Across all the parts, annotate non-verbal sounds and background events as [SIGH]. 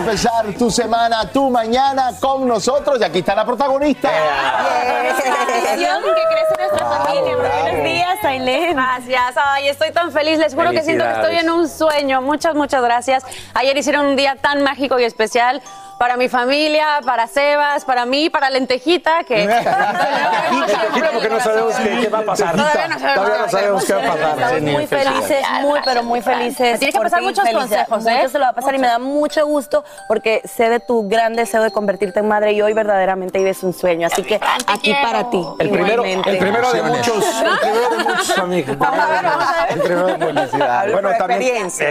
empezar tu semana, tu mañana con nosotros. Y aquí está la protagonista. bendición que crece nuestra familia. Buenos días, Ailén. Gracias. Ay, estoy tan feliz. Les juro que siento que estoy en un sueño. Muchas, muchas gracias. Ayer hicieron un día tan mágico y especial para mi familia, para Sebas, para mí, para Lentejita, que... [LAUGHS] porque no sabemos qué, qué va a pasar. Todavía no sabemos, Todavía no sabemos qué va a pasar. Estamos muy felices, muy, pero muy felices. Tienes que pasar muchos consejos, ¿eh? Mucho se lo va a pasar y me da mucho gusto porque sé de tu gran deseo de convertirte en madre y hoy verdaderamente vives un sueño. Así que aquí para ti. El primero, el primero de muchos, el primero de muchos amigos. El primero de felicidad. Bueno, también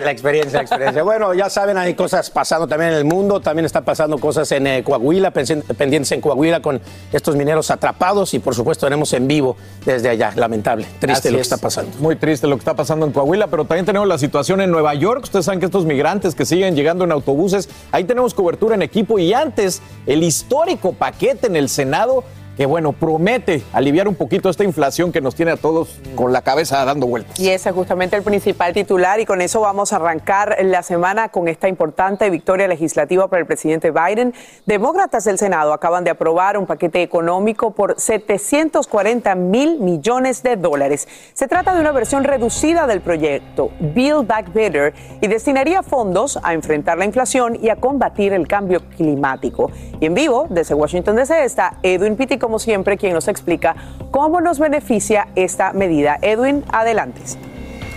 la experiencia, la experiencia. Bueno, ya saben, hay cosas pasando también en el mundo, también está pasando cosas en eh, Coahuila, pendientes en Coahuila con estos mineros atrapados y por supuesto tenemos en vivo desde allá, lamentable, triste Así lo que es. está pasando. Muy triste lo que está pasando en Coahuila, pero también tenemos la situación en Nueva York. Ustedes saben que estos migrantes que siguen llegando en autobuses, ahí tenemos cobertura en equipo y antes el histórico paquete en el Senado que bueno, promete aliviar un poquito esta inflación que nos tiene a todos con la cabeza dando vueltas. Y ese es justamente el principal titular y con eso vamos a arrancar la semana con esta importante victoria legislativa para el presidente Biden. Demócratas del Senado acaban de aprobar un paquete económico por 740 mil millones de dólares. Se trata de una versión reducida del proyecto Build Back Better y destinaría fondos a enfrentar la inflación y a combatir el cambio climático. Y en vivo, desde Washington DC, está Edwin Pitti, como siempre, quien nos explica cómo nos beneficia esta medida. Edwin, adelante.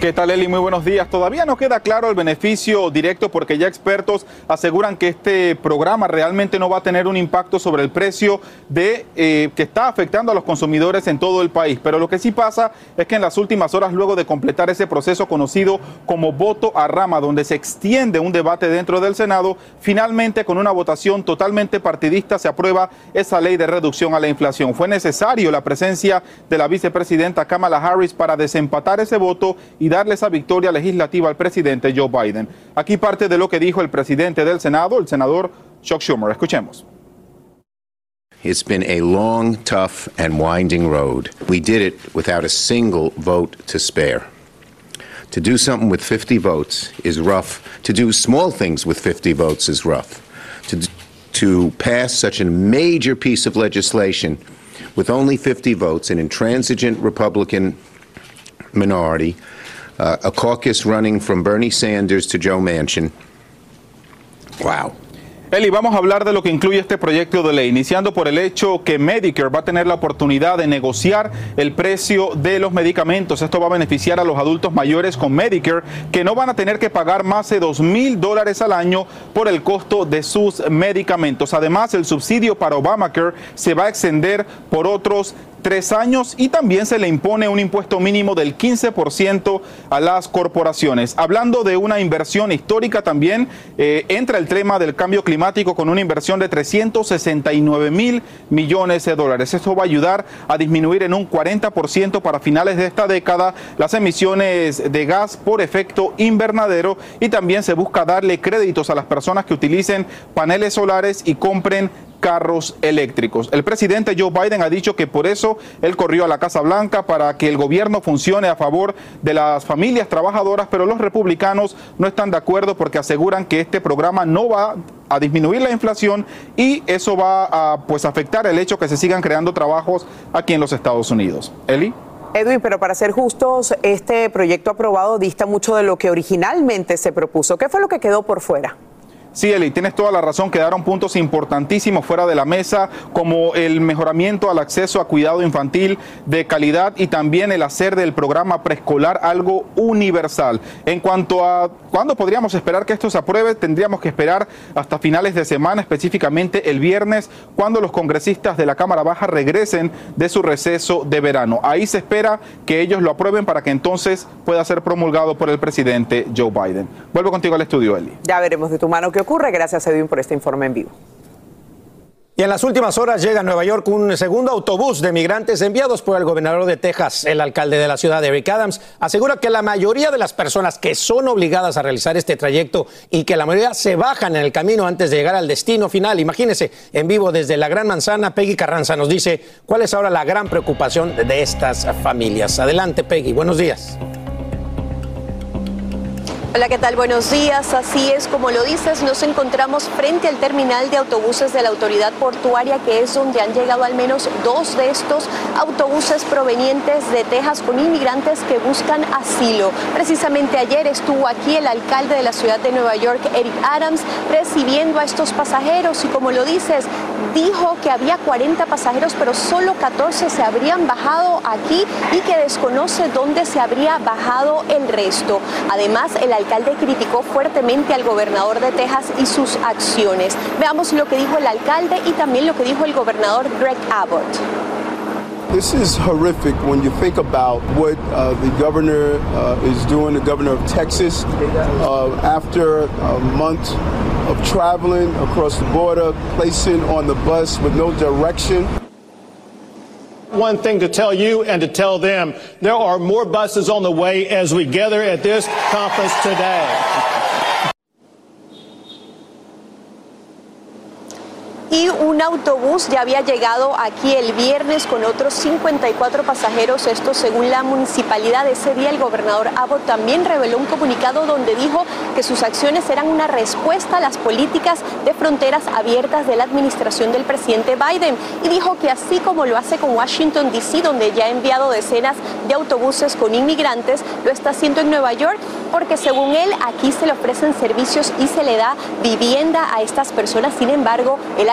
¿Qué tal, Eli? Muy buenos días. Todavía no queda claro el beneficio directo porque ya expertos aseguran que este programa realmente no va a tener un impacto sobre el precio de, eh, que está afectando a los consumidores en todo el país. Pero lo que sí pasa es que en las últimas horas, luego de completar ese proceso conocido como voto a rama, donde se extiende un debate dentro del Senado, finalmente con una votación totalmente partidista se aprueba esa ley de reducción a la inflación. Fue necesario la presencia de la vicepresidenta Kamala Harris para desempatar ese voto y darle esa victoria legislativa al presidente Joe Biden. Aquí parte de lo que dijo el presidente del Senado, el senador Chuck Schumer. Escuchemos. It's been a long, tough, and winding road. We did it without a single vote to spare. To do something with 50 votes is rough. To do small things with 50 votes is rough. To, to pass such a major piece of legislation with only 50 votes, an intransigent Republican minority, uh, a caucus running from Bernie Sanders to Joe Manchin. Wow. Eli, vamos a hablar de lo que incluye este proyecto de ley, iniciando por el hecho que Medicare va a tener la oportunidad de negociar el precio de los medicamentos. Esto va a beneficiar a los adultos mayores con Medicare que no van a tener que pagar más de dos mil dólares al año por el costo de sus medicamentos. Además, el subsidio para Obamacare se va a extender por otros tres años y también se le impone un impuesto mínimo del 15% a las corporaciones. Hablando de una inversión histórica también, eh, entra el tema del cambio climático con una inversión de 369 mil millones de dólares. Esto va a ayudar a disminuir en un 40% para finales de esta década las emisiones de gas por efecto invernadero y también se busca darle créditos a las personas que utilicen paneles solares y compren carros eléctricos. El presidente Joe Biden ha dicho que por eso él corrió a la Casa Blanca para que el gobierno funcione a favor de las familias trabajadoras, pero los republicanos no están de acuerdo porque aseguran que este programa no va a disminuir la inflación y eso va a pues afectar el hecho que se sigan creando trabajos aquí en los Estados Unidos. Eli. Edwin, pero para ser justos, este proyecto aprobado dista mucho de lo que originalmente se propuso. ¿Qué fue lo que quedó por fuera? Sí, Eli, tienes toda la razón. Quedaron puntos importantísimos fuera de la mesa, como el mejoramiento al acceso a cuidado infantil de calidad y también el hacer del programa preescolar algo universal. En cuanto a cuándo podríamos esperar que esto se apruebe, tendríamos que esperar hasta finales de semana, específicamente el viernes, cuando los congresistas de la Cámara Baja regresen de su receso de verano. Ahí se espera que ellos lo aprueben para que entonces pueda ser promulgado por el presidente Joe Biden. Vuelvo contigo al estudio, Eli. Ya veremos de tu mano qué ocurre. Gracias, Edwin, por este informe en vivo. Y en las últimas horas llega a Nueva York un segundo autobús de migrantes enviados por el gobernador de Texas. El alcalde de la ciudad, Eric Adams, asegura que la mayoría de las personas que son obligadas a realizar este trayecto y que la mayoría se bajan en el camino antes de llegar al destino final. Imagínense, en vivo desde la Gran Manzana, Peggy Carranza nos dice cuál es ahora la gran preocupación de estas familias. Adelante, Peggy, buenos días. Hola, ¿qué tal? Buenos días. Así es, como lo dices, nos encontramos frente al terminal de autobuses de la autoridad portuaria, que es donde han llegado al menos dos de estos autobuses provenientes de Texas con inmigrantes que buscan asilo. Precisamente ayer estuvo aquí el alcalde de la ciudad de Nueva York, Eric Adams, recibiendo a estos pasajeros y como lo dices, dijo que había 40 pasajeros, pero solo 14 se habrían bajado aquí y que desconoce dónde se habría bajado el resto. Además, el alcalde criticó fuertemente al gobernador de Texas y sus acciones. Veamos lo que dijo el alcalde y también lo que dijo el gobernador Greg Abbott. This is horrific when you think about what uh, the governor uh, is doing, the governor of Texas, uh, after a month of traveling across the border, placing on the bus with no direction. One thing to tell you and to tell them there are more buses on the way as we gather at this conference today. Y un autobús ya había llegado aquí el viernes con otros 54 pasajeros, esto según la municipalidad. Ese día el gobernador Abbott también reveló un comunicado donde dijo que sus acciones eran una respuesta a las políticas de fronteras abiertas de la administración del presidente Biden y dijo que así como lo hace con Washington, D.C., donde ya ha enviado decenas de autobuses con inmigrantes, lo está haciendo en Nueva York porque según él aquí se le ofrecen servicios y se le da vivienda a estas personas. Sin embargo, el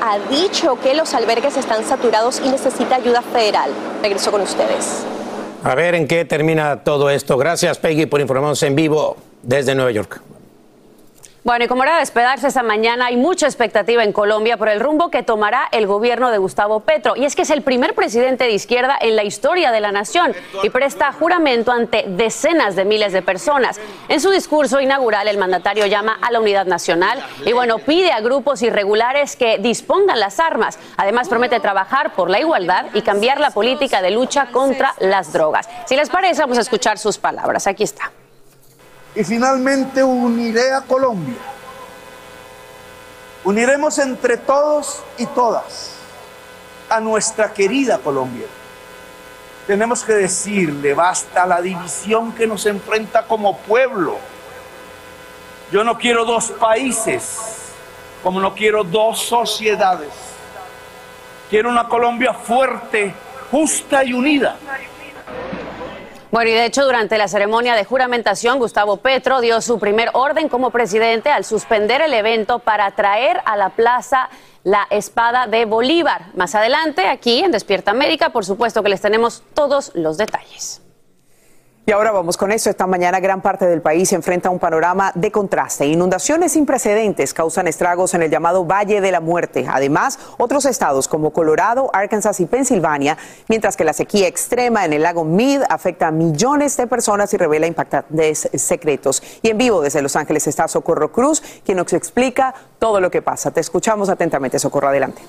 ha dicho que los albergues están saturados y necesita ayuda federal. Regreso con ustedes. A ver en qué termina todo esto. Gracias, Peggy, por informarnos en vivo desde Nueva York. Bueno, y como era de despedirse esta mañana, hay mucha expectativa en Colombia por el rumbo que tomará el gobierno de Gustavo Petro. Y es que es el primer presidente de izquierda en la historia de la nación y presta juramento ante decenas de miles de personas. En su discurso inaugural, el mandatario llama a la unidad nacional y, bueno, pide a grupos irregulares que dispongan las armas. Además, promete trabajar por la igualdad y cambiar la política de lucha contra las drogas. Si les parece, vamos a escuchar sus palabras. Aquí está y finalmente uniré a Colombia. Uniremos entre todos y todas a nuestra querida Colombia. Tenemos que decirle, basta la división que nos enfrenta como pueblo. Yo no quiero dos países, como no quiero dos sociedades. Quiero una Colombia fuerte, justa y unida Bueno, y de hecho, durante la ceremonia de juramentación, Gustavo Petro dio su primer orden como presidente al suspender el evento para traer a la plaza la espada de Bolívar. Más adelante, aquí en Despierta América, por supuesto que les tenemos todos los detalles. Y ahora vamos con eso. Esta mañana gran parte del país se enfrenta a un panorama de contraste. Inundaciones sin precedentes causan estragos en el llamado Valle de la Muerte. Además, otros estados como Colorado, Arkansas y Pensilvania, mientras que la sequía extrema en el lago Mead afecta a millones de personas y revela impactantes secretos. Y en vivo desde Los Ángeles está Socorro Cruz, quien nos explica todo lo que pasa. Te escuchamos atentamente, Socorro. Adelante.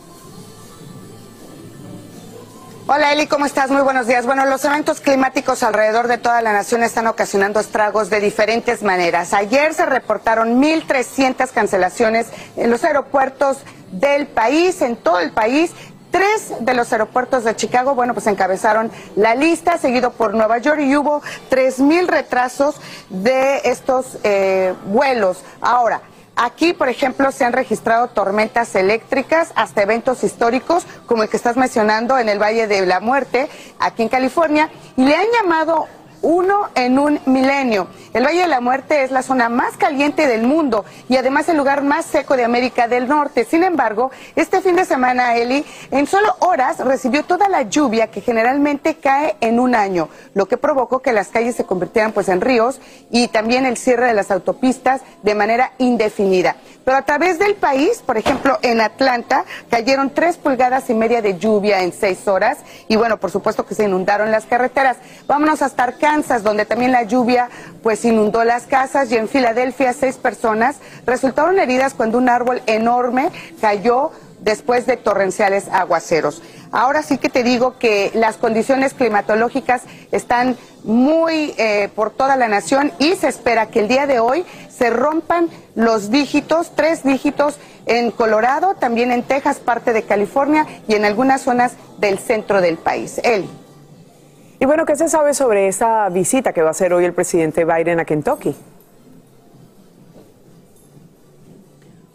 Hola Eli, ¿cómo estás? Muy buenos días. Bueno, los eventos climáticos alrededor de toda la nación están ocasionando estragos de diferentes maneras. Ayer se reportaron 1.300 cancelaciones en los aeropuertos del país, en todo el país. Tres de los aeropuertos de Chicago, bueno, pues encabezaron la lista, seguido por Nueva York, y hubo 3.000 retrasos de estos eh, vuelos. Ahora, Aquí, por ejemplo, se han registrado tormentas eléctricas hasta eventos históricos, como el que estás mencionando en el Valle de la Muerte, aquí en California, y le han llamado uno en un milenio. El Valle de la Muerte es la zona más caliente del mundo y además el lugar más seco de América del Norte. Sin embargo, este fin de semana, Eli, en solo horas recibió toda la lluvia que generalmente cae en un año, lo que provocó que las calles se convirtieran pues en ríos y también el cierre de las autopistas de manera indefinida. Pero a través del país, por ejemplo, en Atlanta cayeron tres pulgadas y media de lluvia en seis horas y bueno, por supuesto que se inundaron las carreteras. Vámonos hasta Arkansas, donde también la lluvia pues inundó las casas y en Filadelfia seis personas resultaron heridas cuando un árbol enorme cayó después de torrenciales aguaceros. Ahora sí que te digo que las condiciones climatológicas están muy eh, por toda la nación y se espera que el día de hoy se rompan los dígitos, tres dígitos en Colorado, también en Texas, parte de California y en algunas zonas del centro del país. Eli. Y bueno, ¿qué se sabe sobre esa visita que va a hacer hoy el presidente Biden a Kentucky?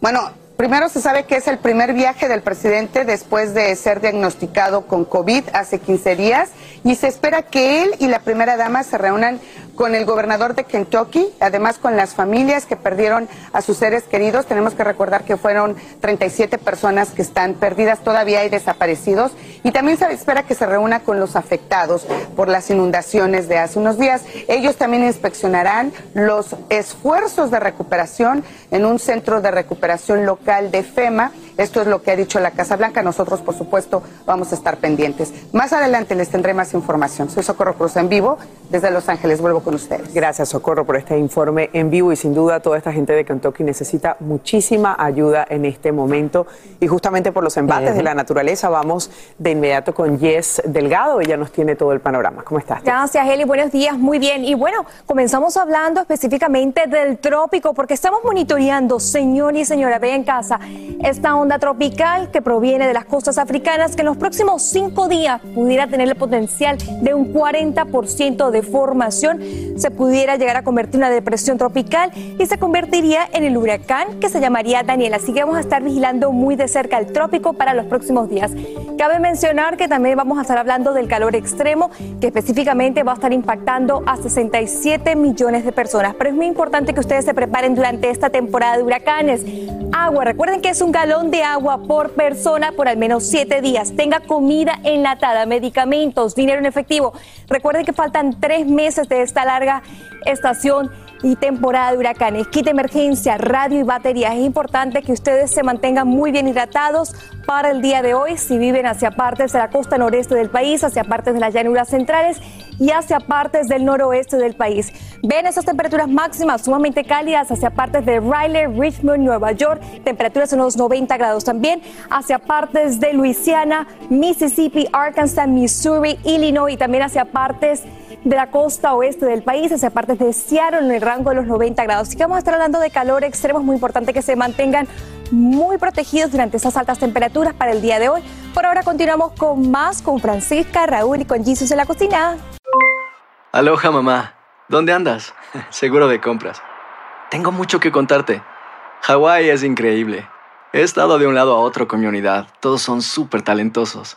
Bueno, Primero se sabe que es el primer viaje del presidente después de ser diagnosticado con COVID hace 15 días y se espera que él y la primera dama se reúnan con el gobernador de Kentucky, además con las familias que perdieron a sus seres queridos. Tenemos que recordar que fueron 37 personas que están perdidas, todavía hay desaparecidos. Y también se espera que se reúna con los afectados por las inundaciones de hace unos días. Ellos también inspeccionarán los esfuerzos de recuperación en un centro de recuperación local de FEMA. Esto es lo que ha dicho la Casa Blanca. Nosotros, por supuesto, vamos a estar pendientes. Más adelante les tendré más información. Soy Socorro Cruz en vivo desde Los Ángeles. Vuelvo con ustedes. Gracias, Socorro, por este informe en vivo y sin duda toda esta gente de Kentucky necesita muchísima ayuda en este momento y justamente por los embates de la naturaleza vamos de inmediato con Jess Delgado. Ella nos tiene todo el panorama. ¿Cómo estás? Gracias, Eli. Buenos días. Muy bien. Y bueno, comenzamos hablando específicamente del trópico porque estamos monitoreando, señor y señora, ve en casa, esta onda tropical que proviene de las costas africanas que en los próximos cinco días pudiera tener el potencial de un 40% de formación se pudiera llegar a convertir en una depresión tropical y se convertiría en el huracán que se llamaría Daniel. Así que vamos a estar vigilando muy de cerca el trópico para los próximos días. Cabe mencionar que también vamos a estar hablando del calor extremo, que específicamente va a estar impactando a 67 millones de personas. Pero es muy importante que ustedes se preparen durante esta temporada de huracanes. Agua, recuerden que es un galón de agua por persona por al menos siete días. Tenga comida enlatada, medicamentos, dinero en efectivo. Recuerden que faltan tres meses de esta larga estación y temporada de huracanes. Kit de emergencia, radio y baterías. Es importante que ustedes se mantengan muy bien hidratados para el día de hoy si viven hacia partes de la costa noreste del país, hacia partes de las llanuras centrales y hacia partes del noroeste del país. Ven esas temperaturas máximas sumamente cálidas hacia partes de Raleigh, Richmond, Nueva York, temperaturas en los 90 grados también, hacia partes de Luisiana, Mississippi, Arkansas, Missouri, Illinois y también hacia partes de la costa oeste del país, hacia partes de Seattle en el rango de los 90 grados. Así que vamos a estar hablando de calor extremo, es muy importante que se mantengan muy protegidos durante esas altas temperaturas para el día de hoy. Por ahora continuamos con más con Francisca, Raúl y con Jesus en la cocina. Aloha mamá, ¿dónde andas? [LAUGHS] Seguro de compras. Tengo mucho que contarte. Hawái es increíble. He estado de un lado a otro con mi unidad. Todos son súper talentosos.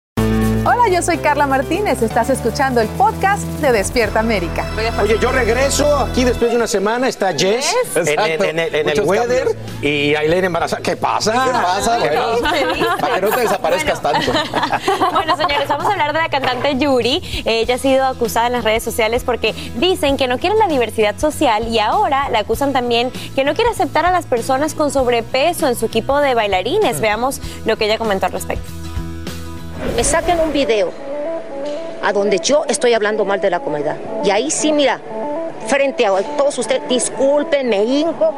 Hola, yo soy Carla Martínez. Estás escuchando el podcast de Despierta América. Oye, yo regreso aquí después de una semana. Está Jess en, en- en el- en el Muchos weather y Aileen embarazada. ¿Qué pasa? ¿Qué pasa? Bueno, para que no te desaparezcas tanto. [LAUGHS] Bueno, señores, vamos a hablar de la cantante Yuri. Ella ha sido acusada en las redes sociales porque dicen que no quiere la diversidad social y ahora la acusan también que no quiere aceptar a las personas con sobrepeso en su equipo de bailarines. Veamos lo que ella comentó al respecto. Me saquen un video a donde yo estoy hablando mal de la comunidad. Y ahí sí, mira, frente a todos ustedes, disculpen, me hinco,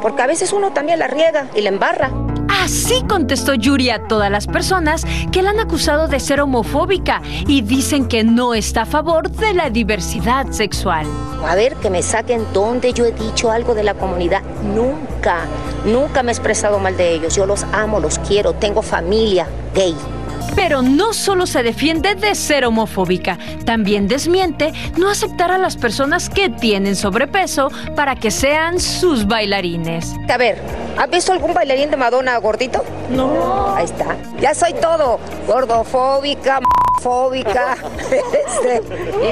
porque a veces uno también la riega y la embarra. Así contestó Yuri a todas las personas que la han acusado de ser homofóbica y dicen que no está a favor de la diversidad sexual. A ver, que me saquen donde yo he dicho algo de la comunidad. Nunca, nunca me he expresado mal de ellos. Yo los amo, los quiero, tengo familia gay. Pero no solo se defiende de ser homofóbica, también desmiente no aceptar a las personas que tienen sobrepeso para que sean sus bailarines. A ver, ¿has visto algún bailarín de Madonna gordito? No. Ahí está. Ya soy todo. Gordofóbica, fóbica, [LAUGHS] este,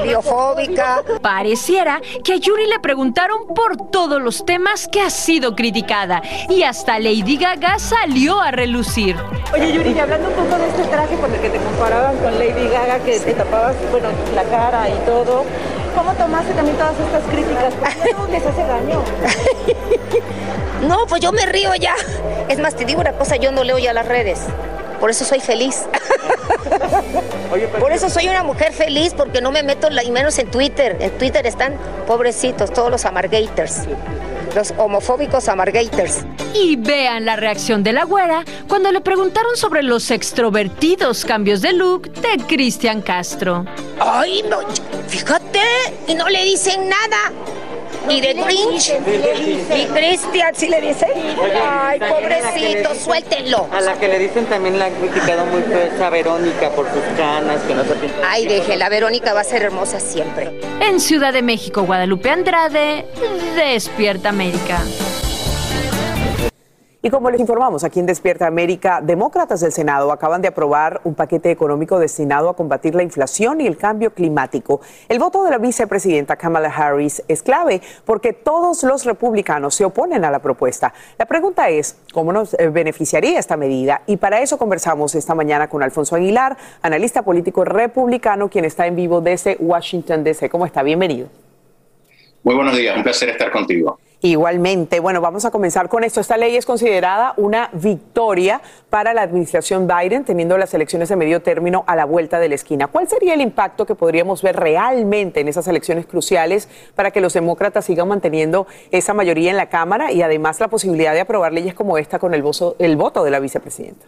idiofóbica. Pareciera que a Yuri le preguntaron por todos los temas que ha sido criticada y hasta Lady Gaga salió a relucir. Oye, Yuri, y hablando un poco de este traje por el que te comparaban con Lady Gaga, que te tapabas, bueno, la cara y todo, ¿cómo tomaste también todas estas críticas? Porque no les hace daño. [LAUGHS] No, pues yo me río ya. Es más, te digo una cosa, yo no leo ya las redes. Por eso soy feliz. [LAUGHS] Por eso soy una mujer feliz, porque no me meto, y menos en Twitter. En Twitter están pobrecitos, todos los amargators. Los homofóbicos amargators. Y vean la reacción de la güera cuando le preguntaron sobre los extrovertidos cambios de look de Cristian Castro. Ay, no, fíjate, y no le dicen nada. Y de Grinch. Y Cristian, ¿sí le dicen? Ay, pobrecito, suéltenlo. A la que le dicen también la han criticado muy feo es a Verónica por sus canas, que no se pinta. Ay, déjela, Verónica va a ser hermosa siempre. En Ciudad de México, Guadalupe Andrade, Despierta América. Y como les informamos aquí en Despierta América, demócratas del Senado acaban de aprobar un paquete económico destinado a combatir la inflación y el cambio climático. El voto de la vicepresidenta Kamala Harris es clave porque todos los republicanos se oponen a la propuesta. La pregunta es, ¿cómo nos eh, beneficiaría esta medida? Y para eso conversamos esta mañana con Alfonso Aguilar, analista político republicano, quien está en vivo desde Washington, D.C. ¿Cómo está? Bienvenido. Muy buenos días, un placer estar contigo. Igualmente, bueno, vamos a comenzar con esto. Esta ley es considerada una victoria para la administración Biden, teniendo las elecciones de medio término a la vuelta de la esquina. ¿Cuál sería el impacto que podríamos ver realmente en esas elecciones cruciales para que los demócratas sigan manteniendo esa mayoría en la Cámara y además la posibilidad de aprobar leyes como esta con el, el voto de la vicepresidenta?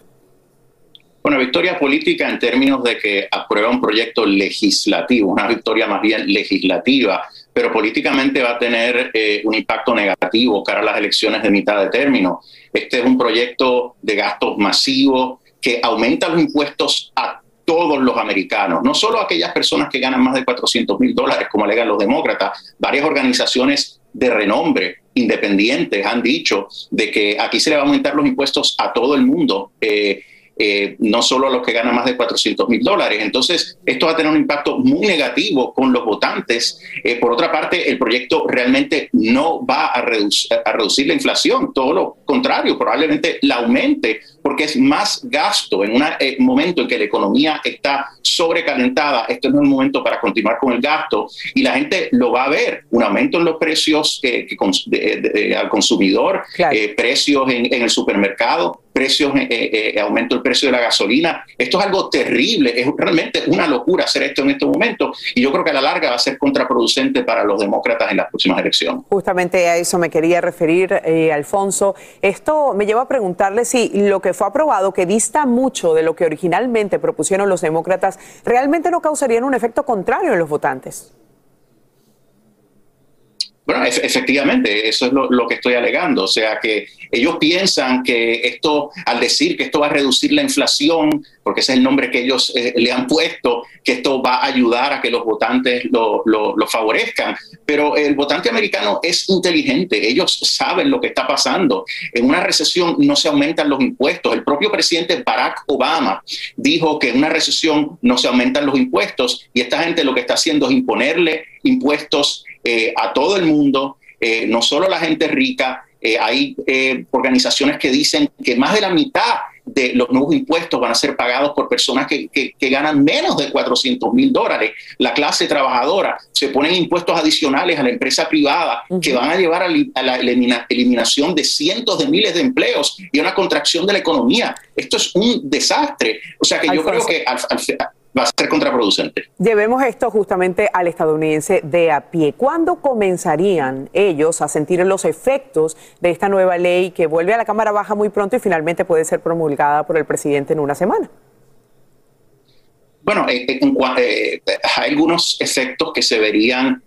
Una victoria política en términos de que aprueba un proyecto legislativo, una victoria más bien legislativa, pero políticamente va a tener eh, un impacto negativo cara a las elecciones de mitad de término. Este es un proyecto de gastos masivos que aumenta los impuestos a todos los americanos, no solo a aquellas personas que ganan más de 400 mil dólares, como alegan los demócratas, varias organizaciones de renombre independientes han dicho de que aquí se le va a aumentar los impuestos a todo el mundo. Eh, eh, no solo a los que ganan más de 400 mil dólares. Entonces, esto va a tener un impacto muy negativo con los votantes. Eh, por otra parte, el proyecto realmente no va a a reducir la inflación, todo lo contrario, probablemente la aumente porque es más gasto en un eh, momento en que la economía está sobrecalentada. Este no es un momento para continuar con el gasto y la gente lo va a ver, un aumento en los precios al consumidor, precios en, en, el supermercado, precios, aumento del precio de la gasolina. Esto es algo terrible, es realmente una locura hacer esto en este momento y yo creo que a la larga va a ser contraproducente para los demócratas en las próximas elecciones. Justamente a eso me quería referir, eh, Alfonso. Esto me lleva a preguntarle si lo que fue aprobado, que dista mucho de lo que originalmente propusieron los demócratas, realmente no causaría un efecto contrario en los votantes. Bueno, efectivamente, eso es lo, que estoy alegando. O sea, que ellos piensan que esto, al decir que esto va a reducir la inflación, porque ese es el nombre que ellos eh, le han puesto, que esto va a ayudar a que los votantes lo, lo, favorezcan. Pero el votante americano es inteligente, ellos saben lo que está pasando. En una recesión no se aumentan los impuestos. El propio presidente Barack Obama dijo que en una recesión no se aumentan los impuestos y esta gente lo que está haciendo es imponerle impuestos eh, a todo el mundo, eh, no solo la gente rica. Eh, hay organizaciones que dicen que más de la mitad de los nuevos impuestos van a ser pagados por personas que, ganan menos de 400 mil dólares. La clase trabajadora se ponen impuestos adicionales a la empresa privada que van a llevar a, la eliminación de cientos de miles de empleos y a una contracción de la economía. Esto es un desastre. O sea que yo creo que al, va a ser contraproducente. Llevemos esto justamente al estadounidense de a pie. ¿Cuándo comenzarían ellos a sentir los efectos de esta nueva ley que vuelve a la Cámara Baja muy pronto y finalmente puede ser promulgada por el presidente en una semana? Bueno, eh, eh, eh, hay algunos efectos que se verían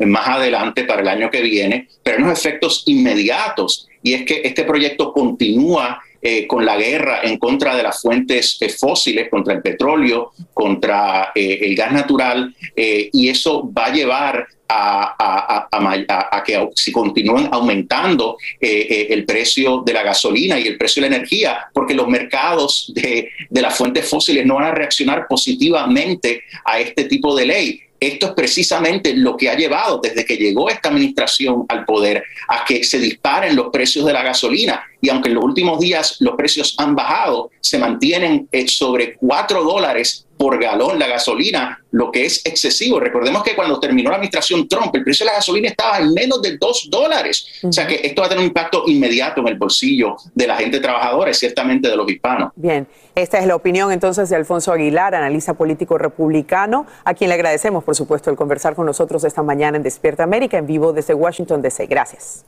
más adelante para el año que viene, pero hay unos efectos inmediatos y es que este proyecto continúa eh, con la guerra en contra de las fuentes eh, fósiles, contra el petróleo, contra eh, el gas natural, y eso va a llevar a, a, que si continúen aumentando el precio de la gasolina y el precio de la energía, porque los mercados de, de las fuentes fósiles no van a reaccionar positivamente a este tipo de ley. Esto es precisamente lo que ha llevado desde que llegó esta administración al poder a que se disparen los precios de la gasolina. Y aunque en los últimos días los precios han bajado, se mantienen eh, sobre 4 dólares por galón la gasolina, lo que es excesivo. Recordemos que cuando terminó la administración Trump, el precio de la gasolina estaba en menos de 2 dólares. O sea que esto va a tener un impacto inmediato en el bolsillo de la gente trabajadora y ciertamente de los hispanos. Bien, esta es la opinión entonces de Alfonso Aguilar, analista político republicano, a quien le agradecemos, por supuesto, el conversar con nosotros esta mañana en Despierta América en vivo desde Washington, D.C. Gracias.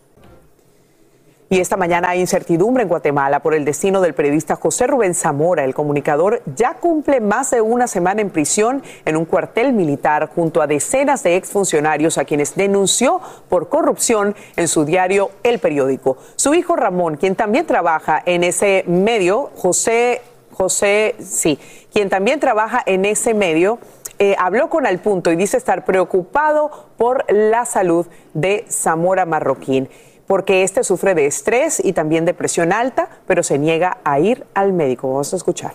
Y esta mañana hay incertidumbre en Guatemala por el destino del periodista José Rubén Zamora. El comunicador ya cumple más de una semana en prisión en un cuartel militar junto a decenas de exfuncionarios a quienes denunció por corrupción en su diario El Periódico. Su hijo Ramón, quien también trabaja en ese medio, José, José, sí, quien también trabaja en ese medio, eh, habló con Al Punto y dice estar preocupado por la salud de Zamora Marroquín porque este sufre de estrés y también de presión alta, pero se niega a ir al médico. Vamos a escuchar.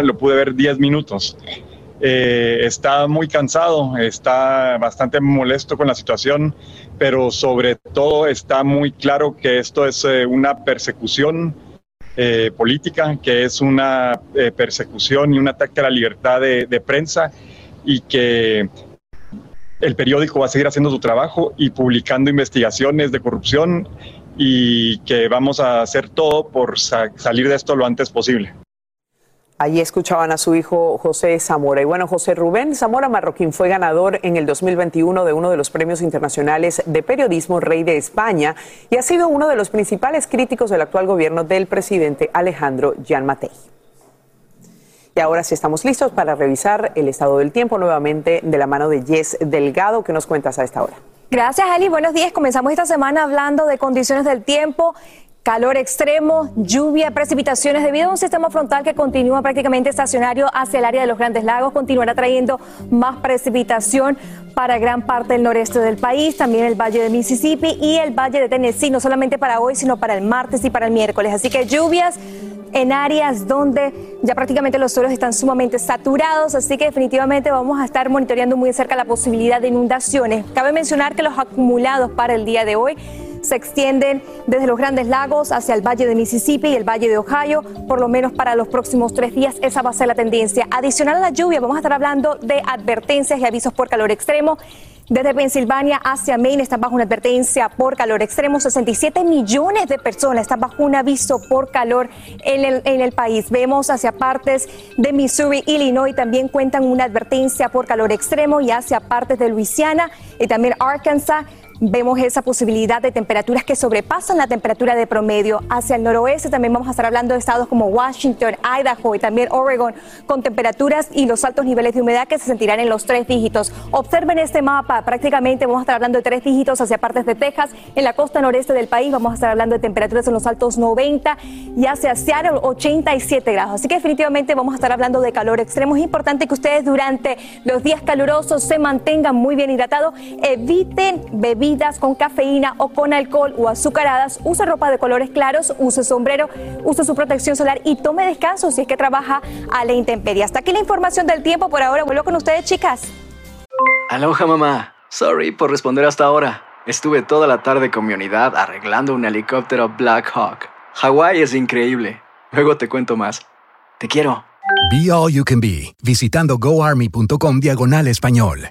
Lo pude ver 10 minutos. Eh, está muy cansado, está bastante molesto con la situación, pero sobre todo está muy claro que esto es eh, una persecución eh, política, que es una persecución y un ataque a la libertad de, de prensa y que el periódico va a seguir haciendo su trabajo y publicando investigaciones de corrupción y que vamos a hacer todo por salir de esto lo antes posible. Allí escuchaban a su hijo José Zamora. Y bueno, José Rubén Zamora Marroquín fue ganador en el 2021 de uno de los premios internacionales de periodismo Rey de España y ha sido uno de los principales críticos del actual gobierno del presidente Alejandro Matei. Y ahora sí estamos listos para revisar el estado del tiempo nuevamente de la mano de Jess Delgado. que nos cuentas a esta hora? Gracias, Ali. Buenos días. Comenzamos esta semana hablando de condiciones del tiempo Calor extremo, lluvia, precipitaciones debido a un sistema frontal que continúa prácticamente estacionario hacia el área de los Grandes Lagos. Continuará trayendo más precipitación para gran parte del noreste del país, también el Valle de Mississippi y el Valle de Tennessee, no solamente para hoy, sino para el martes y para el miércoles. Así que lluvias en áreas donde ya prácticamente los suelos están sumamente saturados, así que definitivamente vamos a estar monitoreando muy de cerca la posibilidad de inundaciones. Cabe mencionar que los acumulados para el día de hoy se extienden desde los Grandes Lagos hacia el Valle de Mississippi y el Valle de Ohio, por lo menos para los próximos tres días. Esa va a ser la tendencia. Adicional a la lluvia, vamos a estar hablando de advertencias y avisos por calor extremo. Desde Pensilvania hacia Maine están bajo una advertencia por calor extremo. 67 millones de personas están bajo un aviso por calor en el, en el país. Vemos hacia partes de Missouri, Illinois también cuentan una advertencia por calor extremo y hacia partes de Luisiana y también Arkansas vemos esa posibilidad de temperaturas que sobrepasan la temperatura de promedio. Hacia el noroeste también vamos a estar hablando de estados como Washington, Idaho y también Oregon, con temperaturas y los altos niveles de humedad que se sentirán en los tres dígitos. Observen este mapa, prácticamente vamos a estar hablando de tres dígitos hacia partes de Texas. En la costa noreste del país vamos a estar hablando de temperaturas en los altos 90 y hacia Seattle 87 grados. Así que definitivamente vamos a estar hablando de calor extremo. Es importante que ustedes durante los días calurosos se mantengan muy bien hidratados, eviten bebidas con cafeína o con alcohol o azucaradas, use ropa de colores claros, use sombrero, use su protección solar y tome descanso si es que trabaja a la intemperie. Hasta aquí la información del tiempo. Por ahora vuelvo con ustedes, chicas. Aloha, mamá. Sorry por responder hasta ahora. Estuve toda la tarde con mi unidad arreglando un helicóptero Black Hawk. Hawái es increíble. Luego te cuento más. Te quiero. Be All You Can Be, visitando goarmy.com diagonal español.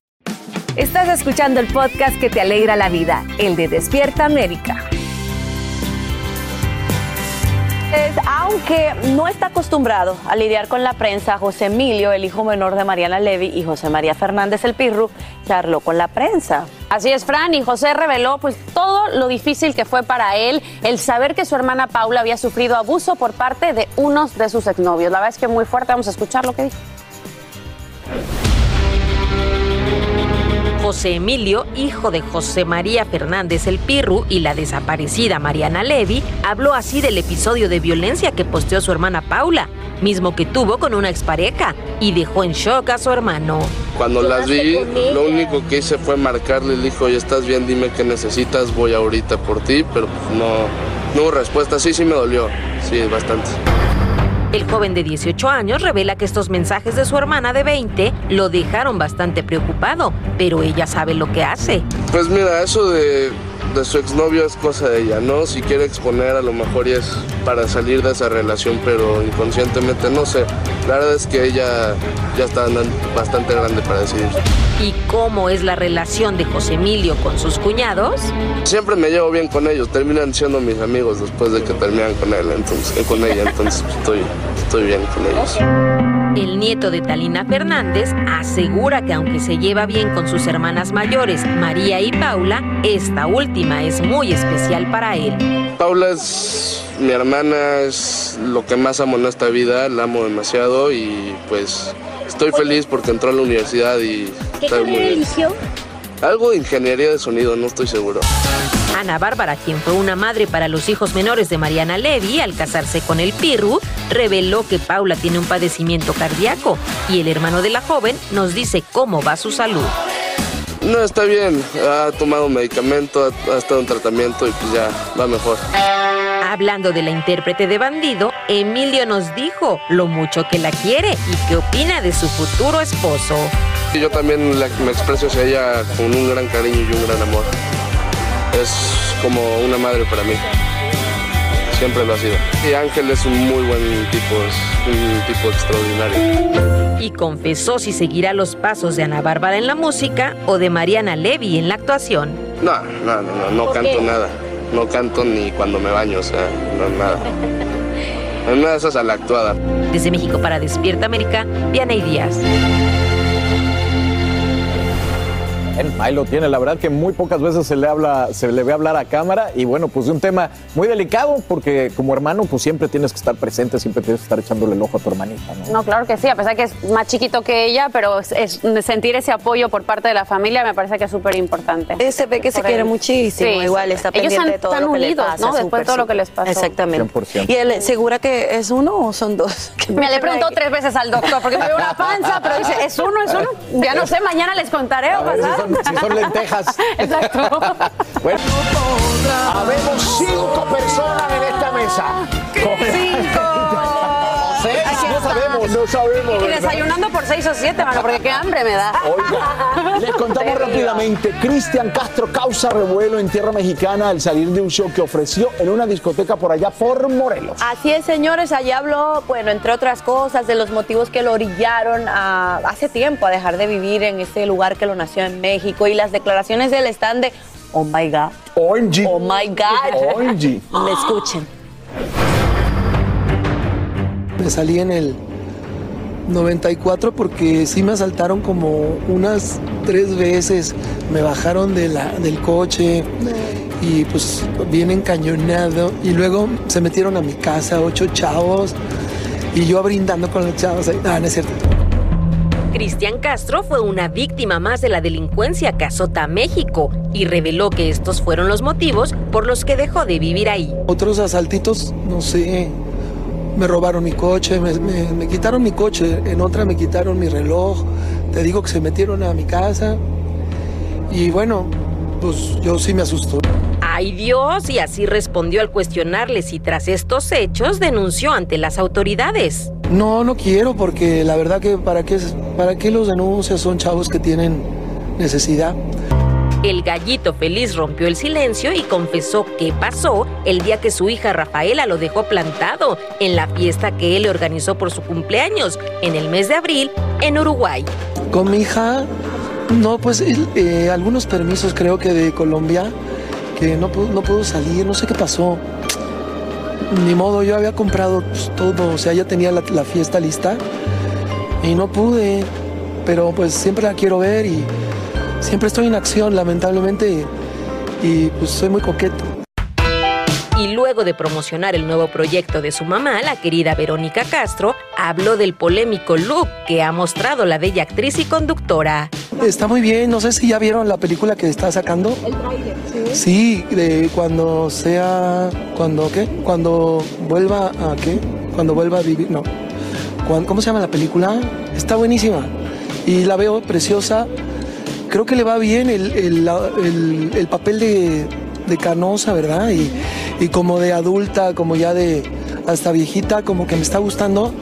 Estás escuchando el podcast que te alegra la vida, el de Despierta América. Aunque no está acostumbrado a lidiar con la prensa, José Emilio, el hijo menor de Mariana Levy y José María Fernández el Pirru, charló con la prensa. Así es, Fran, y José reveló pues todo lo difícil que fue para él el saber que su hermana Paula había sufrido abuso por parte de unos de sus exnovios. La verdad es que muy fuerte, vamos a escuchar lo que dijo. José Emilio, hijo de José María Fernández el Pirru y la desaparecida Mariana Levy, habló así del episodio de violencia que posteó su hermana Paula, mismo que tuvo con una expareja, y dejó en shock a su hermano. Cuando las vi, lo único que hice fue marcarle, le dijo, ya estás bien, dime qué necesitas, voy ahorita por ti, pero no, no hubo respuesta, sí, sí me dolió, sí, bastante. El joven de 18 años revela que estos mensajes de su hermana de 20 lo dejaron bastante preocupado, pero ella sabe lo que hace. Pues mira, eso de, de su exnovio es cosa de ella, ¿no? Si quiere exponer a lo mejor y es para salir de esa relación, pero inconscientemente no sé. La verdad es que ella ya está bastante grande para decidir. ¿Y cómo es la relación de José Emilio con sus cuñados? Siempre me llevo bien con ellos, terminan siendo mis amigos después de que terminan con él, entonces, con ella, entonces estoy, estoy bien con ellos. El nieto de Talina Fernández asegura que aunque se lleva bien con sus hermanas mayores, María y Paula, esta última es muy especial para él. Paula es mi hermana, es lo que más amo en esta vida, la amo demasiado y pues estoy feliz porque entró a la universidad y ¿Qué carrera eligió? Algo de ingeniería de sonido, no estoy seguro. Ana Bárbara, quien fue una madre para los hijos menores de Mariana Levy al casarse con el Pirru, reveló que Paula tiene un padecimiento cardíaco y el hermano de la joven nos dice cómo va su salud. No, está bien. Ha tomado medicamento, ha, ha estado en tratamiento y pues ya va mejor. Hablando de la intérprete de bandido, Emilio nos dijo lo mucho que la quiere y qué opina de su futuro esposo. Yo también me expreso hacia ella con un gran cariño y un gran amor. Es como una madre para mí. Siempre lo ha sido. Y Ángel es un muy buen tipo, es un tipo extraordinario. Y confesó si seguirá los pasos de Ana Bárbara en la música o de Mariana Levy en la actuación. No, no, no, no, no ¿Por canto qué? nada. No canto ni cuando me baño, o sea, no, nada. [LAUGHS] Una de esas a la actuada. Desde México para Despierta América, Diana Díaz. Ahí lo tiene, la verdad que muy pocas veces se le habla, se le ve hablar a cámara y bueno, pues de un tema muy delicado porque como hermano pues siempre tienes que estar presente, siempre tienes que estar echándole el ojo a tu hermanita, ¿no? No, claro que sí, a pesar que es más chiquito que ella, pero es- es- sentir ese apoyo por parte de la familia me parece que es súper importante. Se ve que se quiere él. muchísimo, Sí, igual está Ellos pendiente están de todo tan lo que le unidos, pasa, ¿no? Después de todo lo que les pasó. Exactamente. 100%. ¿Y él segura que es uno o son dos? [LAUGHS] Me le preguntó tres veces al doctor porque me dio una panza, pero dice, ¿es uno, es uno? Ya no sé, mañana les contaré o pasado. Son, si son lentejas. [LAUGHS] Exacto. Bueno, Habemos cinco personas en esta mesa. Seis, no sabemos, no sabemos. Y desayunando por seis o siete, mano, porque qué hambre me da. Oiga, les contamos rápidamente. Cristian Castro causa revuelo en tierra mexicana al salir de un show que ofreció en una discoteca por allá por Morelos. Así es, señores, allá habló, bueno, entre otras cosas, de los motivos que lo orillaron a, hace tiempo a dejar de vivir en este lugar que lo nació en México y las declaraciones del stand de Oh my God. OMG. Oh my God. OMG. Le [LAUGHS] escuchen. Me salí en el 94 porque sí me asaltaron como unas tres veces. Me bajaron de la, del coche y pues bien encañonado. Y luego se metieron a mi casa ocho chavos y yo brindando con los chavos. ahí. Ah, no es cierto. Cristian Castro fue una víctima más de la delincuencia que azota a México y reveló que estos fueron los motivos por los que dejó de vivir ahí. Otros asaltitos, no sé, me robaron mi coche, me, me- me quitaron mi coche, en otra me quitaron mi reloj, te digo que se metieron a mi casa y bueno, pues yo sí me asustó. ¡Ay Dios! Y así respondió al cuestionarle si tras estos hechos denunció ante las autoridades. No, no quiero porque la verdad que para qué, para qué los denuncias son chavos que tienen necesidad. El gallito feliz rompió el silencio y confesó qué pasó el día que su hija Rafaela lo dejó plantado en la fiesta que él organizó por su cumpleaños en el mes de abril en Uruguay. Con mi hija, no, pues el- eh, algunos permisos creo que de Colombia, que no, no pudo salir, no sé qué pasó. Ni modo, yo había comprado pues, todo, o sea, ya tenía la, la fiesta lista y no pude, pero pues siempre la quiero ver y siempre estoy en acción, lamentablemente, y, y, pues soy muy coqueto. Y luego de promocionar el nuevo proyecto de su mamá, la querida Verónica Castro, habló del polémico look que ha mostrado la bella actriz y conductora. Está muy bien, no sé si ya vieron la película que está sacando. El trailer, sí. Sí, de cuando sea, cuando qué, cuando vuelva a qué, cuando vuelva a vivir, no. ¿Cómo se llama la película? Está buenísima y la veo preciosa. Creo que le va bien el, el- el- el papel de, de canosa, ¿verdad? Y, y como de adulta, como ya de hasta viejita, como que me está gustando.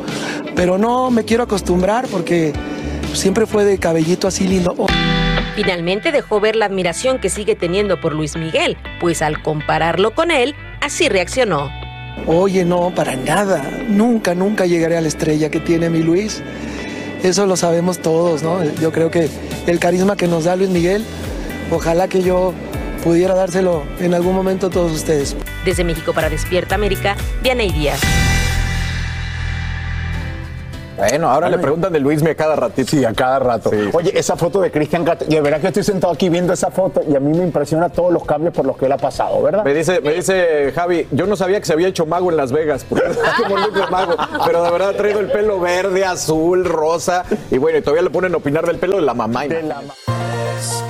Pero no me quiero acostumbrar porque siempre fue de cabellito así lindo. Oh, Finalmente dejó ver la admiración que sigue teniendo por Luis Miguel, pues al compararlo con él, así reaccionó. Oye, no, para nada. Nunca, nunca llegaré a la estrella que tiene mi Luis. Eso lo sabemos todos, ¿no? Yo creo que el carisma que nos da Luis Miguel, ojalá que yo pudiera dárselo en algún momento a todos ustedes. Desde México para Despierta América, Diana Díaz. Bueno, ahora le preguntan de Luismi a cada ratito. Sí, a cada rato. Oye, esa foto de Cristian Castro, de verdad que estoy sentado aquí viendo esa foto y a mí me impresiona todos los cambios por los que él ha pasado, ¿verdad? Me dice, me dice Javi, yo no sabía que se había hecho mago en Las Vegas, porque [LAUGHS] como mago, pero de verdad ha traído el pelo verde, azul, rosa, y bueno, y todavía le ponen a opinar del pelo de la mamá. De la Agentes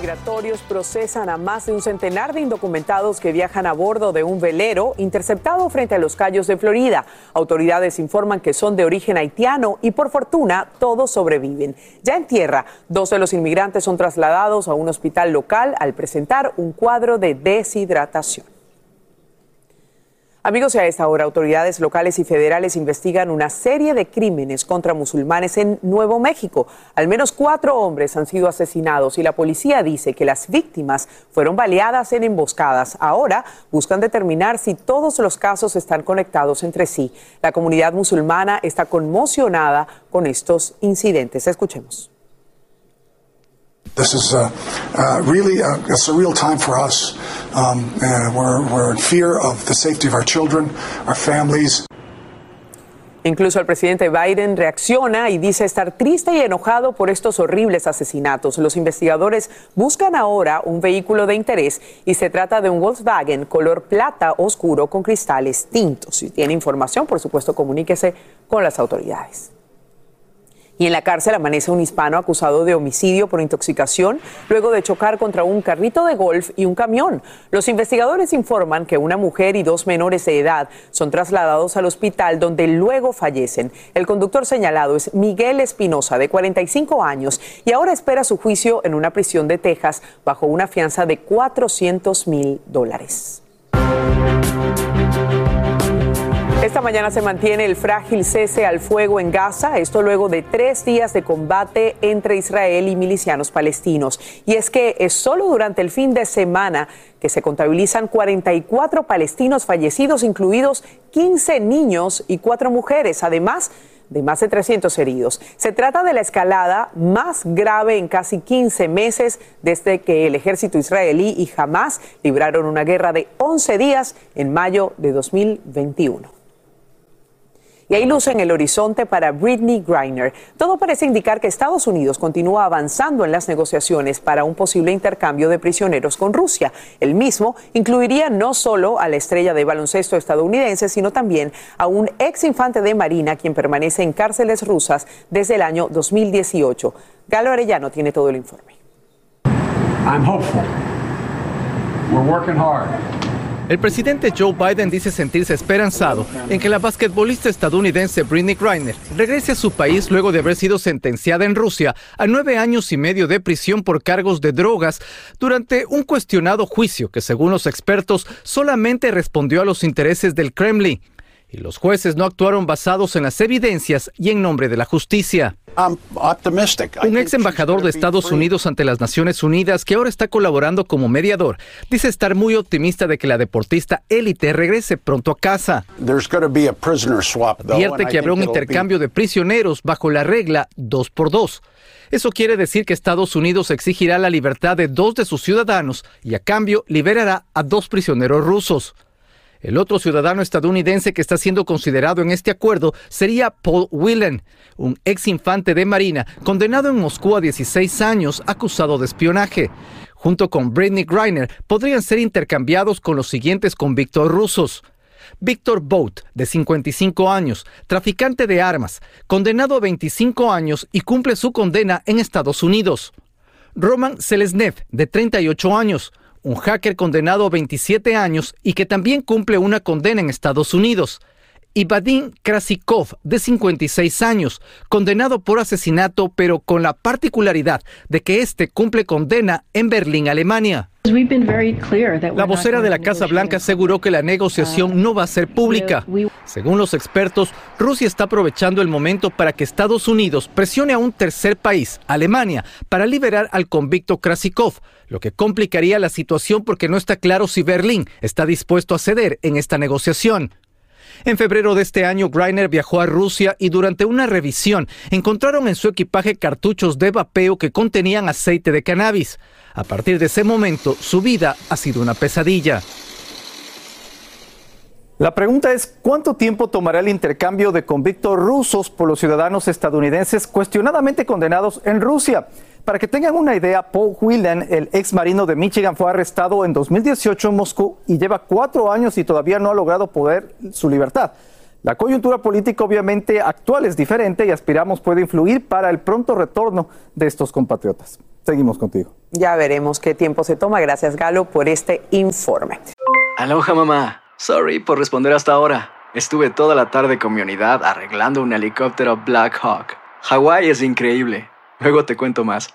migratorios procesan a más de un centenar de indocumentados que viajan a bordo de un velero interceptado frente a los Cayos de Florida. Autoridades informan que son de origen haitiano y por fortuna todos sobreviven. Ya en tierra, dos de los inmigrantes son trasladados a un hospital local al presentar un cuadro de deshidratación. Amigos, a esta hora autoridades locales y federales investigan una serie de crímenes contra musulmanes en Nuevo México. Al menos cuatro hombres han sido asesinados y la policía dice que las víctimas fueron baleadas en emboscadas. Ahora buscan determinar si todos los casos están conectados entre sí. La comunidad musulmana está conmocionada con estos incidentes. Escuchemos. This is uh, uh, really a, a, surreal time for us. Um, and we're, we're in fear of the safety of our children, our families. Incluso el presidente Biden reacciona y dice estar triste y enojado por estos horribles asesinatos. Los investigadores buscan ahora un vehículo de interés y se trata de un Volkswagen color plata oscuro con cristales tintos. Si tiene información, por supuesto, comuníquese con las autoridades. Y en la cárcel amanece un hispano acusado de homicidio por intoxicación luego de chocar contra un carrito de golf y un camión. Los investigadores informan que una mujer y dos menores de edad son trasladados al hospital donde luego fallecen. El conductor señalado es Miguel Espinosa, de 45 años, y ahora espera su juicio en una prisión de Texas bajo una fianza de 400 mil dólares. Esta mañana se mantiene el frágil cese al fuego en Gaza, esto luego de tres días de combate entre Israel y milicianos palestinos. Y es que es solo durante el fin de semana que se contabilizan 44 palestinos fallecidos, incluidos 15 niños y cuatro mujeres, además de más de 300 heridos. Se trata de la escalada más grave en casi 15 meses desde que el ejército israelí y Hamas libraron una guerra de 11 días en mayo de 2021. Y hay luz en el horizonte para Britney Griner. Todo parece indicar que Estados Unidos continúa avanzando en las negociaciones para un posible intercambio de prisioneros con Rusia. El mismo incluiría no solo a la estrella de baloncesto estadounidense, sino también a un ex infante de Marina quien permanece en cárceles rusas desde el año 2018. Galo Arellano tiene todo el informe. I'm hopeful. We're working hard. El presidente Joe Biden dice sentirse esperanzado en que la basquetbolista estadounidense Britney Griner regrese a su país luego de haber sido sentenciada en Rusia a nueve años y medio de prisión por cargos de drogas durante un cuestionado juicio que, según los expertos, solamente respondió a los intereses del Kremlin y los jueces no actuaron basados en las evidencias y en nombre de la justicia. Un ex embajador de Estados Unidos ante las Naciones Unidas, que ahora está colaborando como mediador, dice estar muy optimista de que la deportista élite regrese pronto a casa. Advierte que habrá un intercambio de prisioneros bajo la regla 2 por 2 Eso quiere decir que Estados Unidos exigirá la libertad de dos de sus ciudadanos y a cambio liberará a dos prisioneros rusos. El otro ciudadano estadounidense que está siendo considerado en este acuerdo sería Paul Whelan, un ex infante de Marina condenado en Moscú a 16 años acusado de espionaje. Junto con Britney Griner podrían ser intercambiados con los siguientes convictos rusos. Víctor Bout, de 55 años, traficante de armas, condenado a 25 años y cumple su condena en Estados Unidos. Roman Selesnev, de 38 años, un hacker condenado a 27 años y que también cumple una condena en Estados Unidos. Y Vadim Krasikov, de 56 años, condenado por asesinato, pero con la particularidad de que este cumple condena en Berlín, Alemania. La vocera de la Casa Blanca aseguró que la negociación no va a ser pública. Según los expertos, Rusia está aprovechando el momento para que Estados Unidos presione a un tercer país, Alemania, para liberar al convicto Krasikov, lo que complicaría la situación porque no está claro si Berlín está dispuesto a ceder en esta negociación. En febrero de este año, Greiner viajó a Rusia y durante una revisión encontraron en su equipaje cartuchos de vapeo que contenían aceite de cannabis. A partir de ese momento, su vida ha sido una pesadilla. La pregunta es, ¿cuánto tiempo tomará el intercambio de convictos rusos por los ciudadanos estadounidenses cuestionadamente condenados en Rusia? Para que tengan una idea, Paul Whelan, el ex marino de Michigan, fue arrestado en 2018 en Moscú y lleva cuatro años y todavía no ha logrado poder su libertad. La coyuntura política obviamente actual es diferente y aspiramos puede influir para el pronto retorno de estos compatriotas. seguimos contigo. Ya veremos qué tiempo se toma. Gracias, Galo, por este informe. Aloha, mamá. Sorry por responder hasta ahora. Estuve toda la tarde con mi unidad arreglando un helicóptero Black Hawk. Hawái es increíble. Luego te cuento más.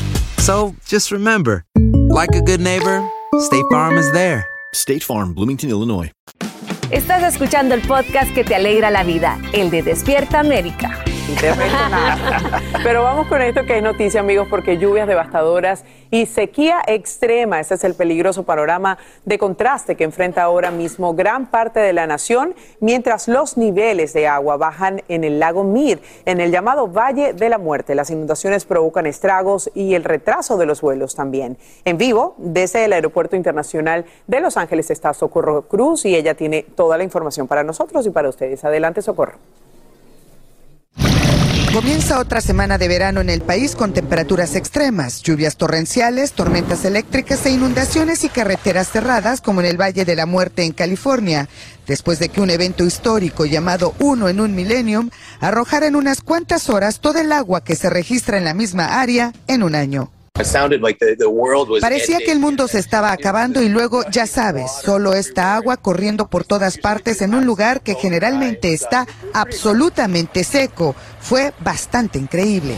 So just remember, like a good neighbor, State Farm is there. State Farm, Bloomington, Illinois. Estás escuchando el podcast que te alegra la vida, el de Despierta América. Pero vamos con esto que es noticia, amigos, porque lluvias devastadoras y sequía extrema, ese es el peligroso panorama de contraste que enfrenta ahora mismo gran parte de la nación, mientras los niveles de agua bajan en el lago Mead, en el llamado Valle de la Muerte. Las inundaciones provocan estragos y el retraso de los vuelos también. En vivo, desde el Aeropuerto Internacional de Los Ángeles está Socorro Cruz y ella tiene toda la información para nosotros y para ustedes. Adelante, Socorro. Comienza otra semana de verano en el país con temperaturas extremas, lluvias torrenciales, tormentas eléctricas e inundaciones y carreteras cerradas como en el Valle de la Muerte en California, después de que un evento histórico llamado Uno en un Millennium arrojara en unas cuantas horas todo el agua que se registra en la misma área en un año. Parecía que el mundo se estaba acabando y luego, ya sabes, solo esta agua corriendo por todas partes en un lugar que generalmente está absolutamente seco. Fue bastante increíble.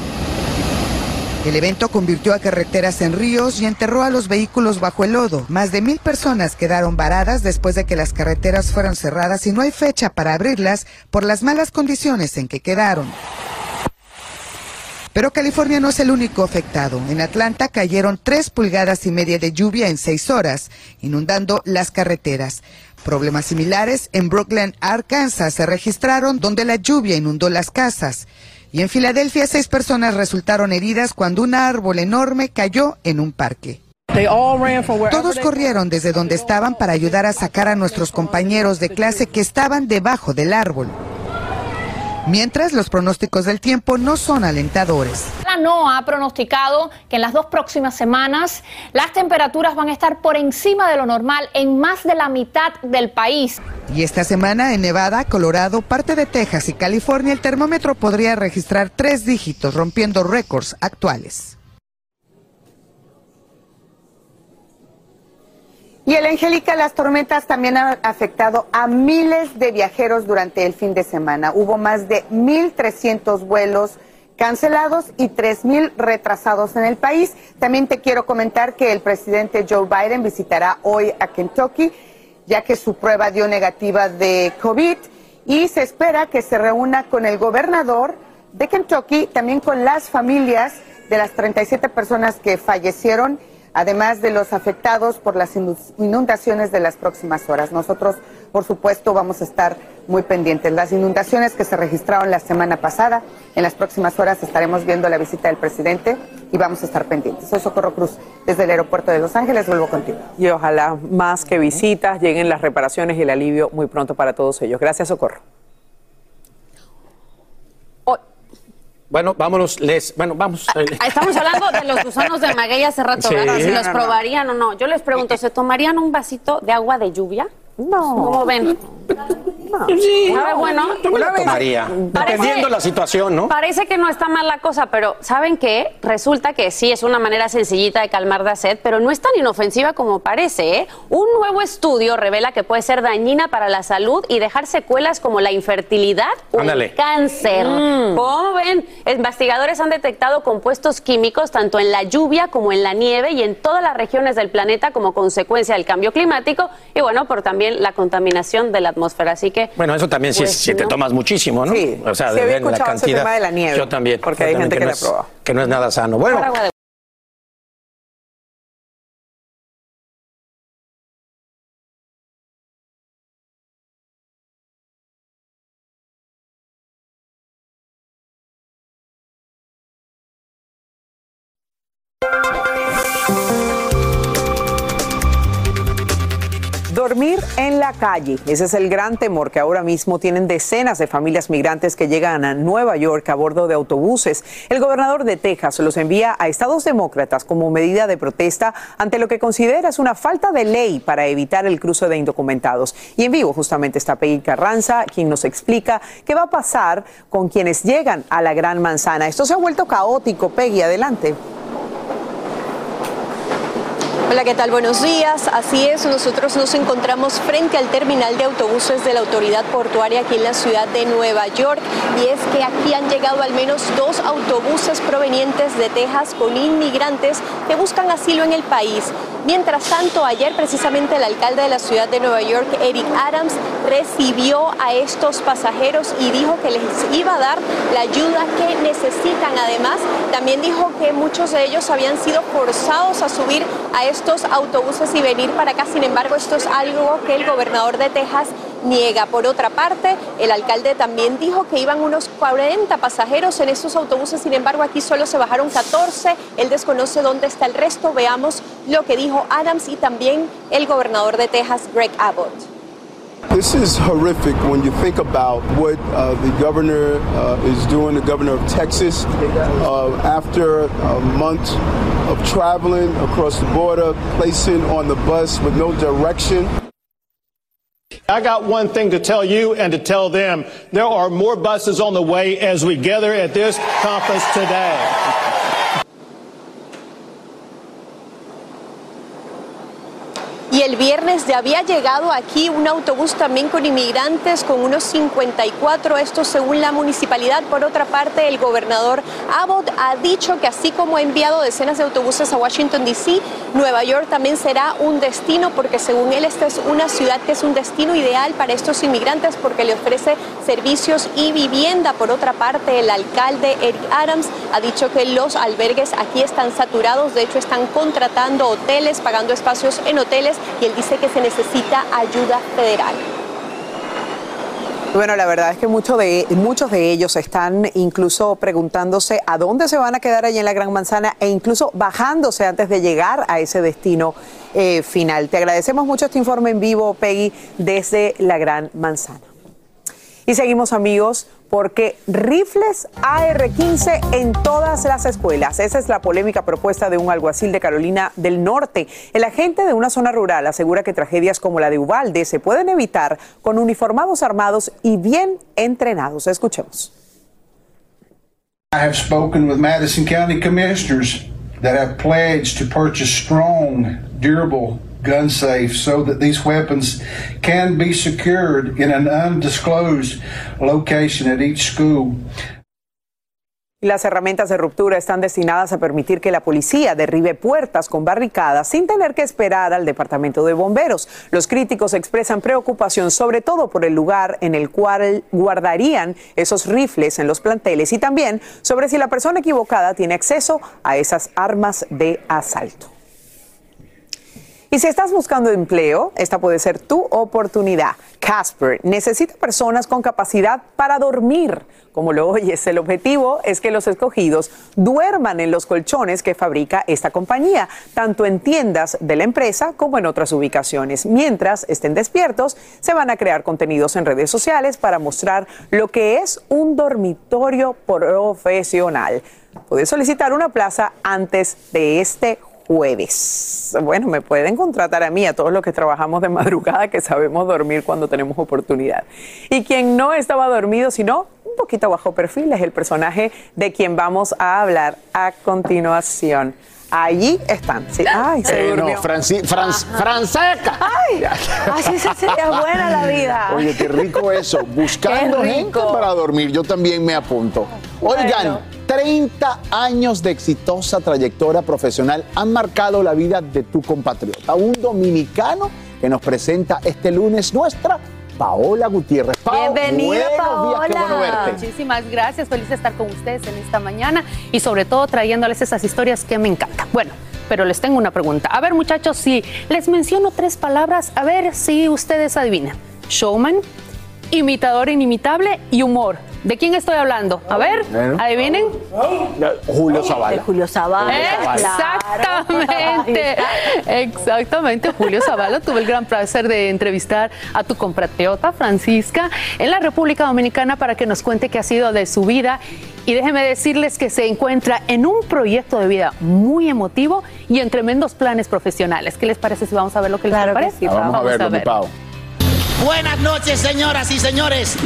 El evento convirtió a carreteras en ríos y enterró a los vehículos bajo el lodo. Más de mil personas quedaron varadas después de que las carreteras fueron cerradas y no hay fecha para abrirlas por las malas condiciones en que quedaron. Pero California no es el único afectado. En Atlanta cayeron tres pulgadas y media de lluvia en seis horas, inundando las carreteras. Problemas similares en Brooklyn, Arkansas, se registraron donde la lluvia inundó las casas. Y en Filadelfia, seis personas resultaron heridas cuando un árbol enorme cayó en un parque. Todos corrieron desde donde estaban para ayudar a sacar a nuestros compañeros de clase que estaban debajo del árbol. Mientras los pronósticos del tiempo no son alentadores. La NOAA ha pronosticado que en las dos próximas semanas las temperaturas van a estar por encima de lo normal en más de la mitad del país. Y esta semana en Nevada, Colorado, parte de Texas y California el termómetro podría registrar tres dígitos, rompiendo récords actuales. Y el Angélica, las tormentas también han afectado a miles de viajeros durante el fin de semana. Hubo más de 1.300 vuelos cancelados y 3.000 retrasados en el país. También te quiero comentar que el presidente Joe Biden visitará hoy a Kentucky, ya que su prueba dio negativa de COVID y se espera que se reúna con el gobernador de Kentucky, también con las familias de las 37 personas que fallecieron además de los afectados por las inundaciones de las próximas horas. Nosotros, por supuesto, vamos a estar muy pendientes. Las inundaciones que se registraron la semana pasada, en las próximas horas estaremos viendo la visita del presidente y vamos a estar pendientes. Soy Socorro Cruz, desde el aeropuerto de Los Ángeles, vuelvo contigo. Y ojalá más que visitas lleguen las reparaciones y el alivio muy pronto para todos ellos. Gracias, Socorro. Bueno, vámonos, les, bueno, vamos. Estamos hablando de los gusanos de maguey hace rato, Sí. ¿verdad? Si los probarían o no. Yo les pregunto, ¿se tomarían un vasito de agua de lluvia? No. ¿Cómo ven? toma. [LAUGHS] Sí, bueno. Una vez- tomaría. Parece- Dependiendo la situación, ¿no? Parece que no está mal la cosa, pero ¿saben qué? Resulta que sí es una manera sencillita de calmar la sed, pero no es tan inofensiva como parece. ¿eh? Un nuevo estudio revela que puede ser dañina para la salud y dejar secuelas como la infertilidad o Ándale. el cáncer. Mm. Como ven, investigadores han detectado compuestos químicos tanto en la lluvia como en la nieve y en todas las regiones del planeta como consecuencia del cambio climático y bueno, por también la contaminación de la atmósfera. Así que Bueno, eso también si, Pues, si te ¿no? tomas muchísimo, ¿no? Sí. O sea, Sí, de había la escuchado ese cantidad. tema de la nieve, Yo también. porque yo hay también, gente que no la es- prueba. Que no es nada sano. Bueno, calle, ese es el gran temor que ahora mismo tienen decenas de familias migrantes que llegan a Nueva York a bordo de autobuses. El gobernador de Texas los envía a estados demócratas como medida de protesta ante lo que considera es una falta de ley para evitar el cruce de indocumentados. Y en vivo justamente está Peggy Carranza, quien nos explica qué va a pasar con quienes llegan a la Gran Manzana. Esto se ha vuelto caótico. Peggy, adelante. Hola, ¿qué tal? Buenos días. Así es, nosotros nos encontramos frente al terminal de autobuses de la autoridad portuaria aquí en la ciudad de Nueva York y es que aquí han llegado al menos dos autobuses provenientes de Texas con inmigrantes que buscan asilo en el país. Mientras tanto, ayer precisamente el alcalde de la ciudad de Nueva York, Eric Adams, recibió a estos pasajeros y dijo que les iba a dar la ayuda que necesitan. Además, también dijo que muchos de ellos habían sido forzados a subir a estos autobuses y venir para acá. Sin embargo, esto es algo que el gobernador de Texas niega. Por otra parte, el alcalde también dijo que iban unos 40 pasajeros en estos autobuses, sin embargo aquí solo se bajaron 14. Él desconoce dónde está el resto. Veamos lo que dijo Adams y también el gobernador de Texas, Greg Abbott. This is horrific when you think about what uh, the governor uh, is doing, the governor of Texas, uh, after a month of traveling across the border, placing on the bus with no direction. I got one thing to tell you and to tell them. There are more buses on the way as we gather at this conference today. Y el viernes ya había llegado aquí un autobús también con inmigrantes, con unos 54, esto según la municipalidad. Por otra parte, el gobernador Abbott ha dicho que así como ha enviado decenas de autobuses a Washington, D.C., Nueva York también será un destino, porque según él esta es una ciudad que es un destino ideal para estos inmigrantes porque le ofrece servicios y vivienda. Por otra parte, el alcalde Eric Adams ha dicho que los albergues aquí están saturados, de hecho están contratando hoteles, pagando espacios en hoteles y él dice que se necesita ayuda federal. Bueno, la verdad es que mucho de, muchos de ellos están incluso preguntándose a dónde se van a quedar allí en la Gran Manzana e incluso bajándose antes de llegar a ese destino eh, final. Te agradecemos mucho este informe en vivo, Peggy, desde la Gran Manzana. Y seguimos amigos porque rifles AR-15 en todas las escuelas. Esa es la polémica propuesta de un alguacil de Carolina del Norte. El agente de una zona rural asegura que tragedias como la de Ubalde se pueden evitar con uniformados armados y bien entrenados. Escuchemos. I have spoken with Madison County commissioners that have pledged to purchase strong, durable gun safes so that these weapons can be secured in an undisclosed location at each school. Las herramientas de ruptura están destinadas a permitir que la policía derribe puertas con barricadas sin tener que esperar al departamento de bomberos. Los críticos expresan preocupación sobre todo por el lugar en el cual guardarían esos rifles en los planteles y también sobre si la persona equivocada tiene acceso a esas armas de asalto. Y si estás buscando empleo, esta puede ser tu oportunidad. Casper necesita personas con capacidad para dormir. Como lo oyes, el objetivo es que los escogidos duerman en los colchones que fabrica esta compañía, tanto en tiendas de la empresa como en otras ubicaciones. Mientras estén despiertos, se van a crear contenidos en redes sociales para mostrar lo que es un dormitorio profesional. Puedes solicitar una plaza antes de este jueves. Bueno, me pueden contratar a mí, a todos los que trabajamos de madrugada, que sabemos dormir cuando tenemos oportunidad. Y quien no estaba dormido, sino un poquito bajo perfil, es el personaje de quien vamos a hablar a continuación. Allí están. Sí. Ay, se Eh, no, durmió. Franci- Fran- Franceca. Ay, así se sería buena la vida. Oye, qué rico eso. Buscando Qué gente rico. para dormir. Yo también me apunto. Oigan, 30 años de exitosa trayectoria profesional han marcado la vida de tu compatriota, un dominicano que nos presenta este lunes nuestra Paola Gutiérrez. Pao, Bienvenida, días, bueno Paola. verte. Muchísimas gracias. Feliz de estar con ustedes en esta mañana y sobre todo trayéndoles esas historias que me encantan. Bueno, pero les tengo una pregunta. A ver, muchachos, si les menciono tres palabras, a ver si ustedes adivinan. Showman, imitador inimitable y humor. ¿De quién estoy hablando? A ver, Bueno. adivinen. Julio Zavala. Julio Zavala. Exactamente. Exactamente, Julio Zavala. Tuve el gran placer de entrevistar a tu compatriota Francisca en la República Dominicana para que nos cuente qué ha sido de su vida. Y déjenme decirles que se encuentra en un proyecto de vida muy emotivo y en tremendos planes profesionales. ¿Qué les parece si vamos a ver lo que les parece? Vamos, a verlo, mi Pao. Buenas noches, señoras y señores.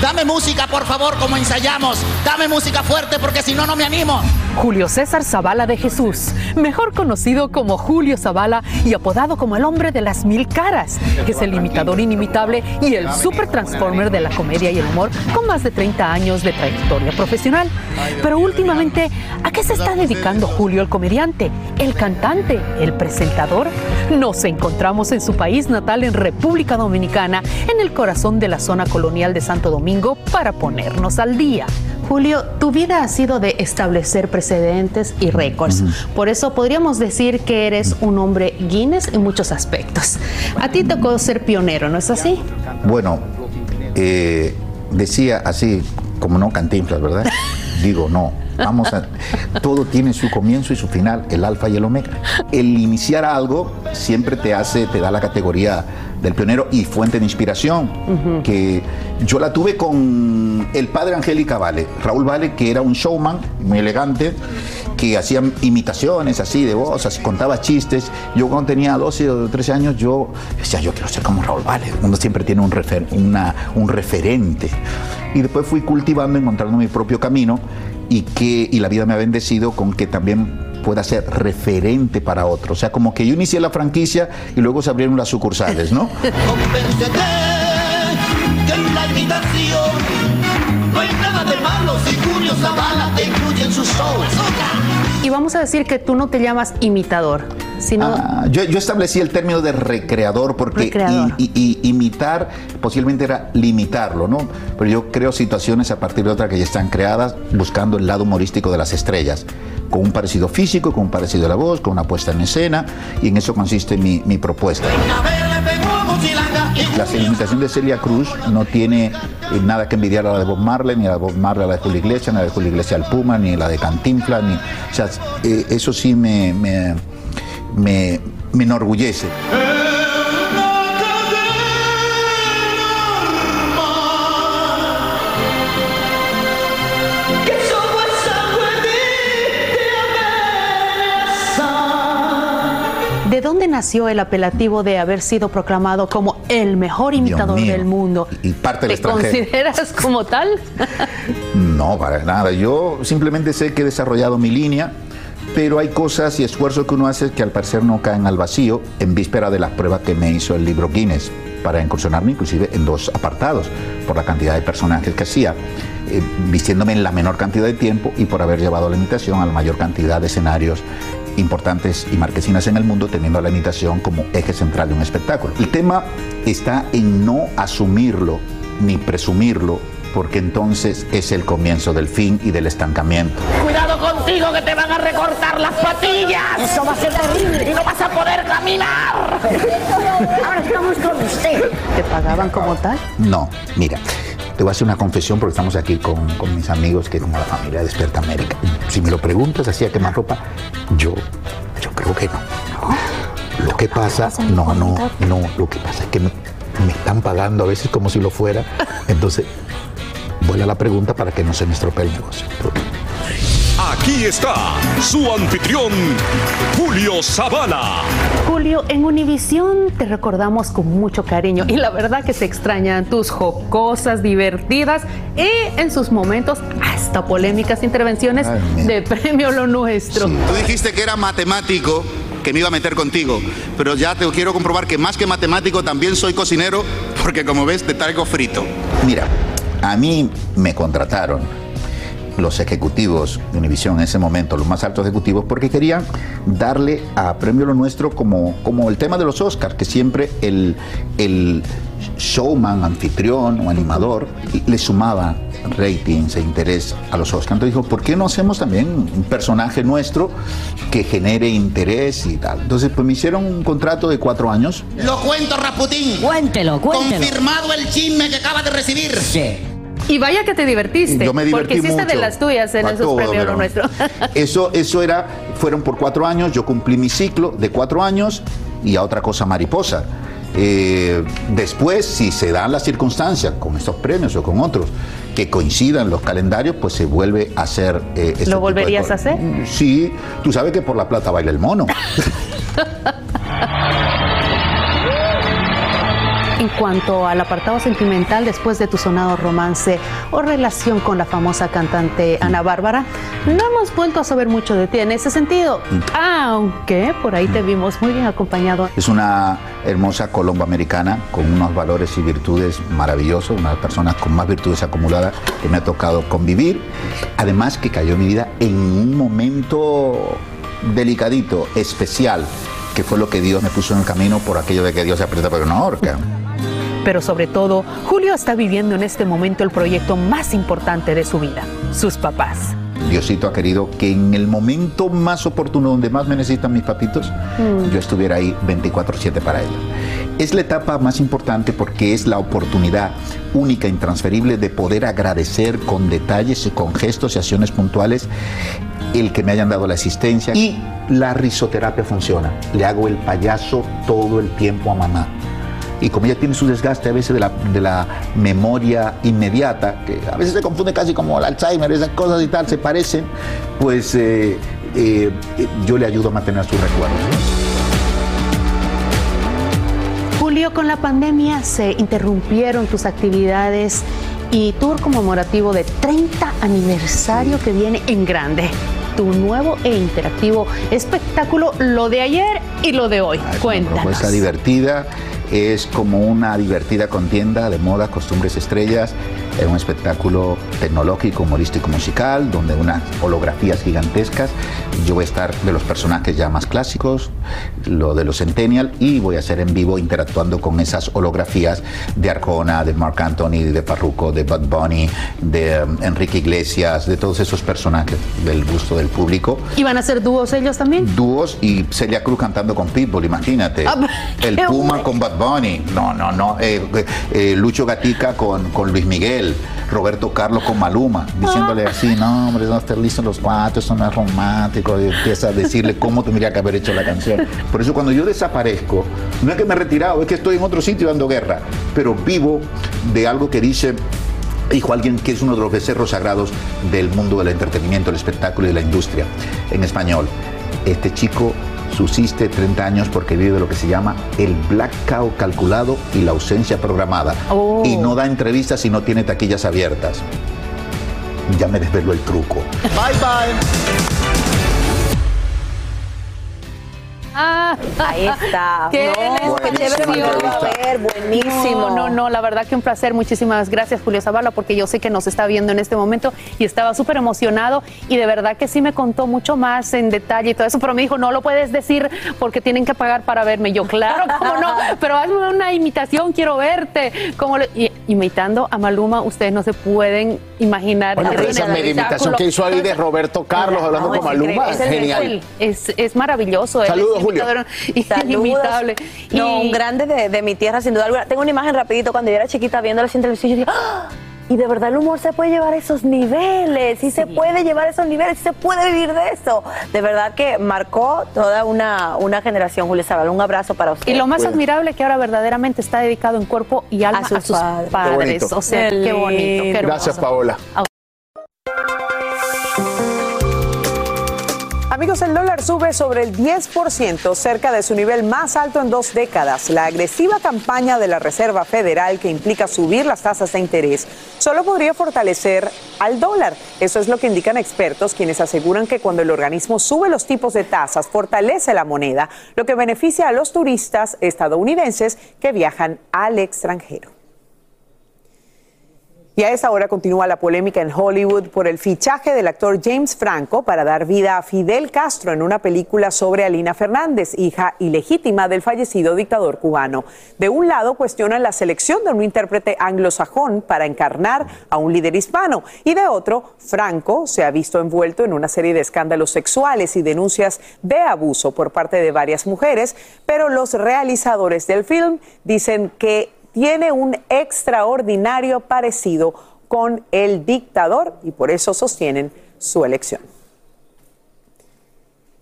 Dame música, por favor, como ensayamos. Dame música fuerte porque si no, no me animo. Julio César Zavala de Jesús, mejor conocido como Julio Zavala y apodado como el hombre de las mil caras, es el imitador inimitable y el super transformer de la comedia y el humor con más de 30 años de trayectoria profesional. Pero últimamente, ¿a qué se está dedicando Julio el comediante, el cantante, el presentador? Nos encontramos en su país natal en República Dominicana, en el corazón de la zona colonial de Santo Domingo, para ponernos al día. Julio, tu vida ha sido de establecer precedentes y récords. Por eso podríamos decir que eres un hombre Guinness en muchos aspectos. A ti tocó ser pionero, ¿no es así? Bueno, eh, decía así, como no cantinflas, ¿verdad? [LAUGHS] Digo, no. Vamos a. Todo tiene su comienzo y su final, el alfa y el omega. El iniciar algo siempre te hace, te da la categoría del pionero y fuente de inspiración. Que yo la tuve con el padre Angélica Vale, Raúl Vale, que era un showman muy elegante, que hacía imitaciones así de voz, así, contaba chistes. Yo cuando tenía 12 o 13 años, yo decía, yo quiero ser como Raúl Vale. Uno siempre tiene un, refer- una- un referente. Y después fui cultivando, encontrando mi propio camino y, que, y la vida me ha bendecido con que también pueda ser referente para otros. O sea, como que yo inicié la franquicia y luego se abrieron las sucursales, ¿no? [LAUGHS] Que en la imitación no hay nada de malo si Julio Zavala te incluye en sus shows. Y vamos a decir que tú no te llamas imitador, sino Ah, yo, yo establecí el término de recreador porque Recreador. i- i- i- imitar posiblemente era limitarlo, ¿no? Pero yo creo situaciones a partir de otras que ya están creadas buscando el lado humorístico de las estrellas, con un parecido físico, con un parecido de la voz, con una puesta en escena y en eso consiste mi, mi propuesta. La imitación de Celia Cruz no tiene eh, nada que envidiar a la de Bob Marley, ni a la de Bob Marley a la de Julio Iglesias, ni a la de Julio Iglesias al Puma, ni a la de Cantinflas, ni, o sea, eh, eso sí me, me, me, me enorgullece. ¿de dónde nació el apelativo de haber sido proclamado como el mejor imitador mío. del mundo? Y parte del ¿Te extranjero. consideras como tal? [LAUGHS] No, para nada. Yo simplemente sé que he desarrollado mi línea, pero hay cosas y esfuerzos que uno hace que al parecer no caen al vacío en víspera de las pruebas que me hizo el libro Guinness para incursionarme inclusive en dos apartados, por la cantidad de personajes que hacía, eh, vistiéndome en la menor cantidad de tiempo y por haber llevado la imitación a la mayor cantidad de escenarios importantes y marquesinas en el mundo, teniendo la imitación como eje central de un espectáculo. El tema está en no asumirlo ni presumirlo, porque entonces es el comienzo del fin y del estancamiento. Cuidado contigo que te van a recortar las patillas. Eso va a ser terrible. Y no vas a poder caminar. Ahora estamos con usted. ¿Te pagaban como tal? No, mira, te voy a hacer una confesión porque estamos aquí con, con mis amigos que como la familia Despierta América. Si me lo preguntas así a quemar ropa, yo, yo creo que no. Lo que pasa, no, no, no, lo que pasa es que me, me están pagando a veces como si lo fuera. [LAUGHS] Entonces, vuelve a la pregunta para que no se me estropee el negocio. Aquí está su anfitrión, Julio Zavala. Julio, en Univisión te recordamos con mucho cariño y la verdad que se extrañan tus jocosas, divertidas y en sus momentos hasta polémicas intervenciones de Premio Lo Nuestro. Tú dijiste que era matemático, que me iba a meter contigo, pero ya te quiero comprobar que más que matemático también soy cocinero, porque como ves te traigo frito. Mira, a mí me contrataron los ejecutivos de Univision en ese momento, los más altos ejecutivos, porque querían darle a Premio Lo Nuestro como, como el tema de los Oscars, que siempre el, el showman, anfitrión o animador le sumaba ratings e interés a los Oscars. Entonces dijo, ¿por qué no hacemos también un personaje nuestro que genere interés y tal? Entonces pues me hicieron un contrato de cuatro años. Lo cuento, Raputín. Cuéntelo, cuéntelo. Confirmado el chisme que acaba de recibir. Y vaya que te divertiste, Yo me divertí porque hiciste de las tuyas en esos Premios Lo Nuestro. [LAUGHS] Eso, eso era, fueron por cuatro años, yo cumplí mi ciclo de cuatro años y a otra cosa mariposa. Eh, después, si se dan las circunstancias con estos premios o con otros que coincidan los calendarios, pues se vuelve a hacer... eh, este ¿Lo volverías a hacer? Sí, tú sabes que por la plata baila el mono. [LAUGHS] En cuanto al apartado sentimental, después de tu sonado romance o relación con la famosa cantante Ana Bárbara, no hemos vuelto a saber mucho de ti en ese sentido, aunque por ahí te vimos muy bien acompañado. Es una hermosa colombo-americana con unos valores y virtudes maravillosos, una de las personas con más virtudes acumuladas que me ha tocado convivir. Además que cayó mi vida en un momento delicadito, especial, que fue lo que Dios me puso en el camino por aquello de que Dios se aprieta pero no ahorca. Pero sobre todo, Julio está viviendo en este momento el proyecto más importante de su vida, sus papás. Diosito ha querido que en el momento más oportuno, donde más me necesitan mis papitos, Mm. yo estuviera ahí 24/7 para ellos. Es la etapa más importante porque es la oportunidad única, intransferible de poder agradecer con detalles y con gestos y acciones puntuales el que me hayan dado la asistencia. Y la risoterapia funciona. Le hago el payaso todo el tiempo a mamá. Y como ella tiene su desgaste a veces de la, de la memoria inmediata, que a veces se confunde casi como el Alzheimer, esas cosas y tal, se parecen, pues eh, eh, yo le ayudo a mantener sus recuerdos. Julio, con la pandemia se interrumpieron tus actividades y tour conmemorativo de 30 aniversario que viene en grande. Tu nuevo e interactivo espectáculo, lo de ayer y lo de hoy. Cuéntanos. propuesta divertida, es como una divertida contienda de moda, costumbres, estrellas, es un espectáculo tecnológico, humorístico, musical, donde unas holografías gigantescas, yo voy a estar de los personajes ya más clásicos, lo de los Centennial, y voy a ser en vivo interactuando con esas holografías de Arjona, de Mark Anthony, de Farruko, de Bud Bunny, de um, Enrique Iglesias, de todos esos personajes del gusto del público ¿Y van a ser dúos ellos también? dúos y Celia Cruz cantando con Pitbull, imagínate. Ah, el Puma bueno. con Bad Bunny. No, no, no. Eh, eh, Lucho Gatica con, con Luis Miguel. Roberto Carlos con Maluma. Diciéndole así, no, hombre, no estar listos los cuatro, eso no es. Y empieza a decirle cómo tendría que haber hecho la canción. Por eso cuando yo desaparezco, no es que me he retirado, es que estoy en otro sitio dando guerra. Pero vivo de algo que dice dijo alguien que es uno de los becerros sagrados del mundo del entretenimiento, el espectáculo y la industria en español. Este chico subsiste 30 años porque vive lo que se llama el blackout calculado y la ausencia programada. Oh. Y no da entrevistas si no tiene taquillas abiertas. Ya me desveló el truco. [LAUGHS] Bye bye. Ah, Ahí está. [LAUGHS] Qué No, a ver, buenísimo. No, no, no, la verdad que un placer. Muchísimas gracias, Julio Zavala, porque yo sé que nos está viendo en este momento y estaba súper emocionado y de verdad que sí me contó mucho más en detalle y todo eso, pero me dijo, no lo puedes decir porque tienen que pagar para verme. Yo, claro, cómo no, pero hazme una imitación, quiero verte. Como y- imitando a Maluma, ustedes no se pueden imaginar. Bueno, pero esa media imitación que hizo ahí de Roberto Carlos hablando No, con Maluma, es Es el genial. Es, es maravilloso. Saludos, Julio. Inimitable. No, un grande de, de mi tierra, sin duda alguna. Tengo una imagen rapidito cuando yo era chiquita viendo la televisión. Yo dije, ¡Ah! y de verdad el humor se puede llevar a esos niveles, sí, se puede llevar a esos niveles, sí se puede vivir de eso. De verdad que marcó toda una, una generación, Julio Zabal. Un abrazo para usted. Y lo más admirable que ahora verdaderamente está dedicado en cuerpo y alma a sus, padres. padres. Qué bonito. O sea, Qué qué bonito, qué hermoso. Gracias, Paola. Amigos, el dólar sube sobre el 10%, cerca de su nivel más alto en dos décadas. La agresiva campaña de la Reserva Federal, que implica subir las tasas de interés, solo podría fortalecer al dólar. Eso es lo que indican expertos, quienes aseguran que cuando el organismo sube los tipos de tasas, fortalece la moneda, lo que beneficia a los turistas estadounidenses que viajan al extranjero. Y a esa hora continúa la polémica en Hollywood por el fichaje del actor James Franco para dar vida a Fidel Castro en una película sobre Alina Fernández, hija ilegítima del fallecido dictador cubano. De un lado cuestionan la selección de un intérprete anglosajón para encarnar a un líder hispano y de otro, Franco se ha visto envuelto en una serie de escándalos sexuales y denuncias de abuso por parte de varias mujeres, pero los realizadores del film dicen que tiene un extraordinario parecido con el dictador y por eso sostienen su elección.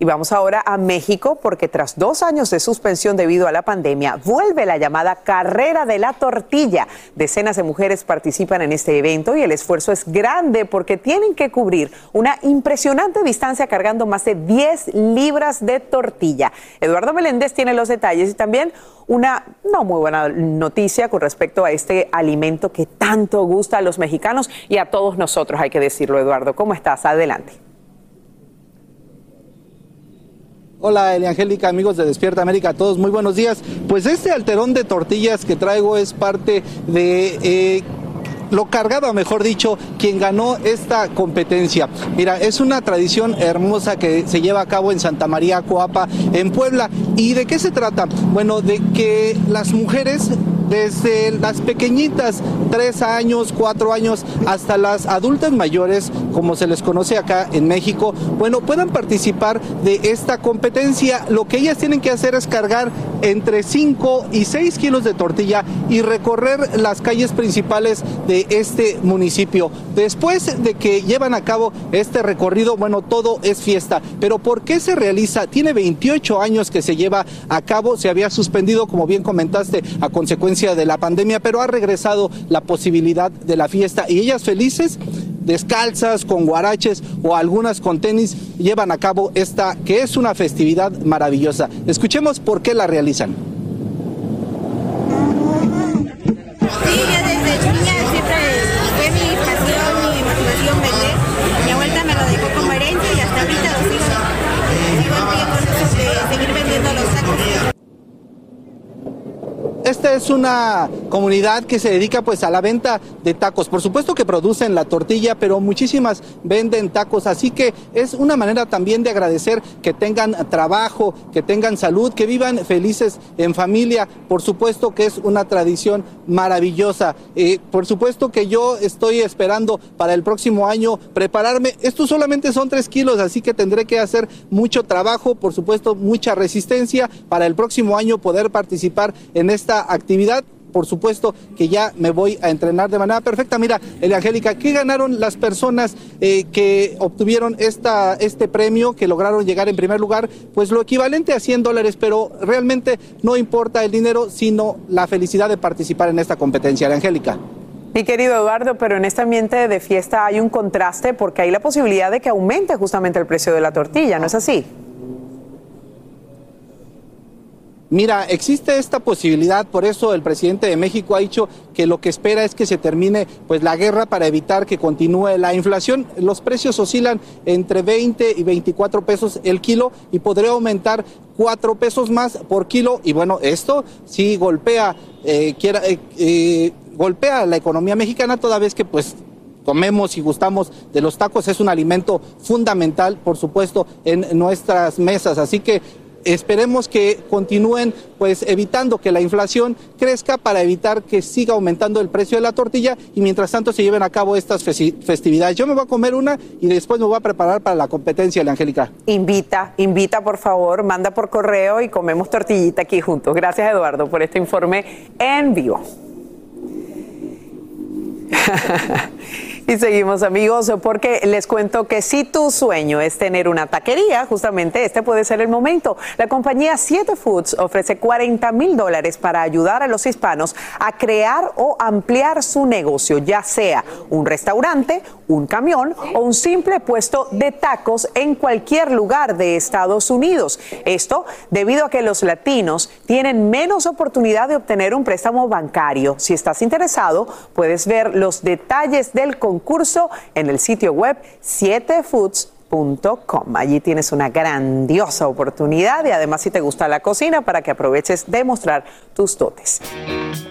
Y vamos ahora a México porque tras dos años de suspensión debido a la pandemia, vuelve la llamada carrera de la tortilla. Decenas de mujeres participan en este evento y el esfuerzo es grande porque tienen que cubrir una impresionante distancia cargando más de 10 libras de tortilla. Eduardo Meléndez tiene los detalles y también una no muy buena noticia con respecto a este alimento que tanto gusta a los mexicanos y a todos nosotros, hay que decirlo, Eduardo. ¿Cómo estás? Adelante. Hola Eliangélica, amigos de Despierta América, todos muy buenos días. Pues este alterón de tortillas que traigo es parte de... Eh, lo cargado, mejor dicho, quien ganó esta competencia. Mira, es una tradición hermosa que se lleva a cabo en Santa María Coapa, en Puebla. ¿Y de qué se trata? Bueno, de que las mujeres desde las pequeñitas, tres años, cuatro años, hasta las adultas mayores, como se les conoce acá en México, bueno, puedan participar de esta competencia. Lo que ellas tienen que hacer es cargar entre 5 y 6 kilos de tortilla y recorrer las calles principales de este municipio. Después de que llevan a cabo este recorrido, bueno, todo es fiesta. Pero ¿por qué se realiza? Tiene 28 años que se lleva a cabo, se había suspendido, como bien comentaste, a consecuencia de la pandemia, pero ha regresado la posibilidad de la fiesta y ellas felices, descalzas, con guaraches o algunas con tenis, llevan a cabo esta que es una festividad maravillosa. Escuchemos por qué la realizan. Esta es una comunidad que se dedica pues a la venta de tacos. Por supuesto que producen la tortilla, pero muchísimas venden tacos, así que es una manera también de agradecer que tengan trabajo, que tengan salud, que vivan felices en familia. Por supuesto que es una tradición maravillosa. Eh, por supuesto que yo estoy esperando para el próximo año prepararme. Estos solamente son tres kilos, así que tendré que hacer mucho trabajo, por supuesto mucha resistencia para el próximo año poder participar en esta actividad. Por supuesto que ya me voy a entrenar de manera perfecta. Mira, Angélica, ¿qué ganaron las personas eh, que obtuvieron esta, este premio, que lograron llegar en primer lugar? Pues lo equivalente a 100 dólares, pero realmente no importa el dinero, sino la felicidad de participar en esta competencia. Angélica. Mi querido Eduardo, pero en este ambiente de fiesta hay un contraste porque hay la posibilidad de que aumente justamente el precio de la tortilla, ¿no es así? Mira, existe esta posibilidad, por eso el presidente de México ha dicho que lo que espera es que se termine pues la guerra para evitar que continúe la inflación. Los precios oscilan entre 20 y 24 pesos el kilo y podría aumentar 4 pesos más por kilo y bueno, esto sí golpea eh, quiera, eh, eh, golpea la economía mexicana toda vez que pues comemos y gustamos de los tacos, es un alimento fundamental, por supuesto, en nuestras mesas. Así que esperemos que continúen pues evitando que la inflación crezca para evitar que siga aumentando el precio de la tortilla y mientras tanto se lleven a cabo estas festividades. Yo me voy a comer una y después me voy a preparar para la competencia, la Angélica. Invita, invita por favor, manda por correo y comemos tortillita aquí juntos. Gracias Eduardo por este informe en vivo. [LAUGHS] Y seguimos amigos porque les cuento que si tu sueño es tener una taquería, justamente este puede ser el momento. La compañía 7 Foods ofrece 40 mil dólares para ayudar a los hispanos a crear o ampliar su negocio, ya sea un restaurante, un camión o un simple puesto de tacos en cualquier lugar de Estados Unidos. Esto debido a que los latinos tienen menos oportunidad de obtener un préstamo bancario. Si estás interesado, puedes ver los detalles del concurso concurso en el sitio web 7foods.com. Allí tienes una grandiosa oportunidad y además si te gusta la cocina para que aproveches de mostrar tus dotes.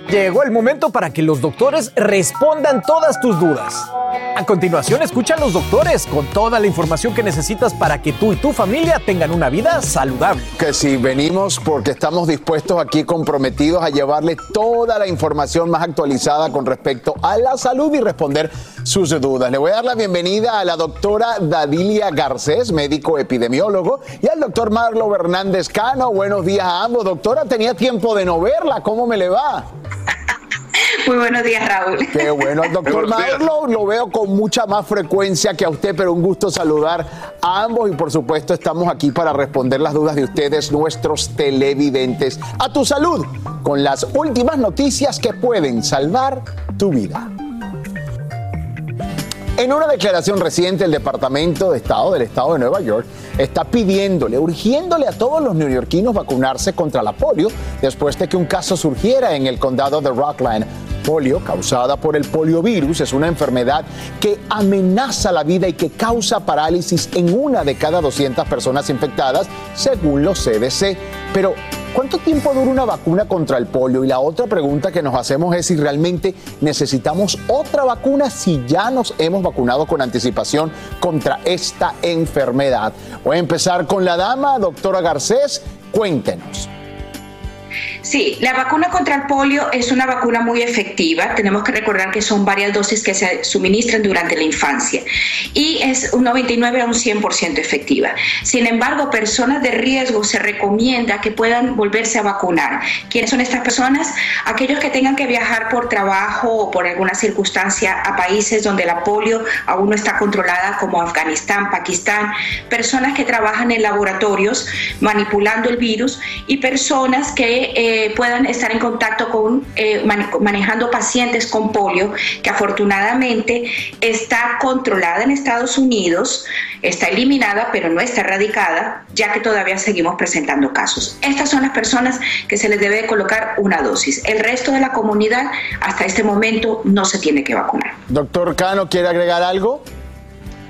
Llegó el momento para que los doctores respondan todas tus dudas. A continuación, escucha a los doctores con toda la información que necesitas para que tú y tu familia tengan una vida saludable. Que si venimos porque estamos dispuestos aquí comprometidos a llevarle toda la información más actualizada con respecto a la salud y responder sus dudas. Le voy a dar la bienvenida a la doctora Dadilia Garcés, médico epidemiólogo, y al doctor Marlo Hernández Cano. Buenos días a ambos. Doctora, tenía tiempo de no verla. ¿Cómo me le va? Muy buenos días, Raúl. Qué bueno, doctor Marlo, lo veo con mucha más frecuencia que a usted, pero un gusto saludar a ambos y por supuesto estamos aquí para responder las dudas de ustedes, nuestros televidentes. A tu salud, con las últimas noticias que pueden salvar tu vida. En una declaración reciente, el Departamento de Estado del Estado de Nueva York está pidiéndole, urgiéndole a todos los neoyorquinos vacunarse contra la polio después de que un caso surgiera en el condado de Rockland. Polio, causada por el poliovirus, es una enfermedad que amenaza la vida y que causa parálisis en una de cada 200 personas infectadas, según los CDC. Pero, ¿cuánto tiempo dura una vacuna contra el polio? Y la otra pregunta que nos hacemos es si realmente necesitamos otra vacuna si ya nos hemos vacunado con anticipación contra esta enfermedad. Voy a empezar con la dama, doctora Garcés. Cuéntenos. Sí, la vacuna contra el polio es una vacuna muy efectiva. Tenemos que recordar que son varias dosis que se suministran durante la infancia y es un 99 a un 100% efectiva. Sin embargo, personas de riesgo se recomienda que puedan volverse a vacunar. ¿Quiénes son estas personas? Aquellos que tengan que viajar por trabajo o por alguna circunstancia a países donde la polio aún no está controlada, como Afganistán, Pakistán, personas que trabajan en laboratorios manipulando el virus y personas que eh, puedan estar en contacto con eh, manejando pacientes con polio, que afortunadamente está controlada en Estados Unidos, está eliminada, pero no está erradicada, ya que todavía seguimos presentando casos. Estas son las personas que se les debe colocar una dosis. El resto de la comunidad hasta este momento no se tiene que vacunar. Doctor Cano, ¿quiere agregar algo?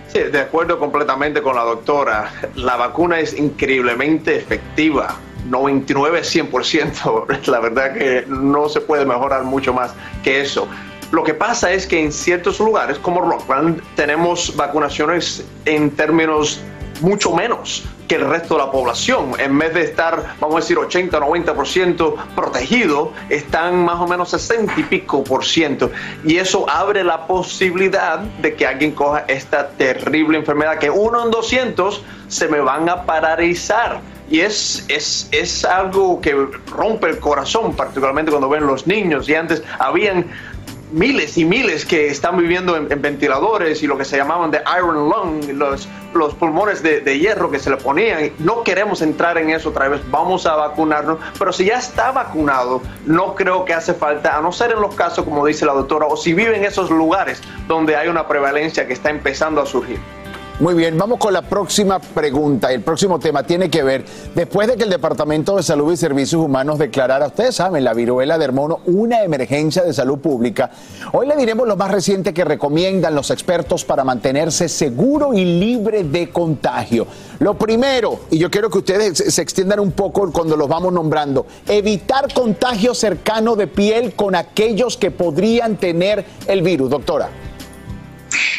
Sí, de acuerdo completamente con la doctora. La vacuna es increíblemente efectiva 99, 100%. [LAUGHS] La verdad que no se puede mejorar mucho más que eso. Lo que pasa es que en ciertos lugares como Rockland tenemos vacunaciones en términos mucho menos que el resto de la población. En vez de estar, vamos a decir, 80, 90% protegido, están más o menos 60 y pico por ciento. Y eso abre la posibilidad de que alguien coja esta terrible enfermedad que uno en 200 se me van a paralizar y es, es, es algo que rompe el corazón, particularmente cuando ven los niños. Y antes habían miles y miles que están viviendo en, ventiladores y lo que se llamaban de iron lung, los, los pulmones de, de, hierro que se le ponían. No queremos entrar en eso otra vez, vamos a vacunarnos, pero si ya está vacunado, no creo que hace falta, a no ser en los casos como dice la doctora, o si vive en esos lugares donde hay una prevalencia que está empezando a surgir. Muy bien, vamos con la próxima pregunta. El próximo tema tiene que ver, después de que el Departamento de Salud y Servicios Humanos declarara, ustedes saben, la viruela del mono una emergencia de salud pública, hoy le diremos lo más reciente que recomiendan los expertos para mantenerse seguro y libre de contagio. Lo primero, y yo quiero que ustedes se extiendan un poco cuando los vamos nombrando, evitar contagio cercano de piel con aquellos que podrían tener el virus, doctora.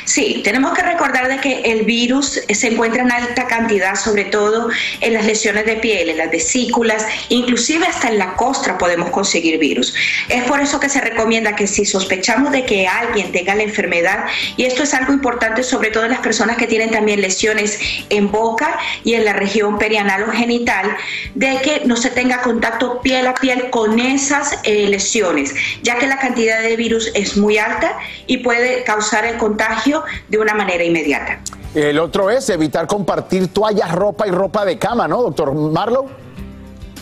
Sí, tenemos que recordar de que el virus se encuentra en alta cantidad, sobre todo en las lesiones de piel, en las vesículas, inclusive hasta en la costra podemos conseguir virus. Es por eso que se recomienda que si sospechamos de que alguien tenga la enfermedad, y esto es algo importante sobre todo en las personas que tienen también lesiones en boca y en la región perianal o genital, de que no se tenga contacto piel a piel con esas eh, lesiones, ya que la cantidad de virus es muy alta y puede causar el contagio de una manera inmediata. El otro es evitar compartir toallas, ropa y ropa de cama, ¿no, doctor Marlow?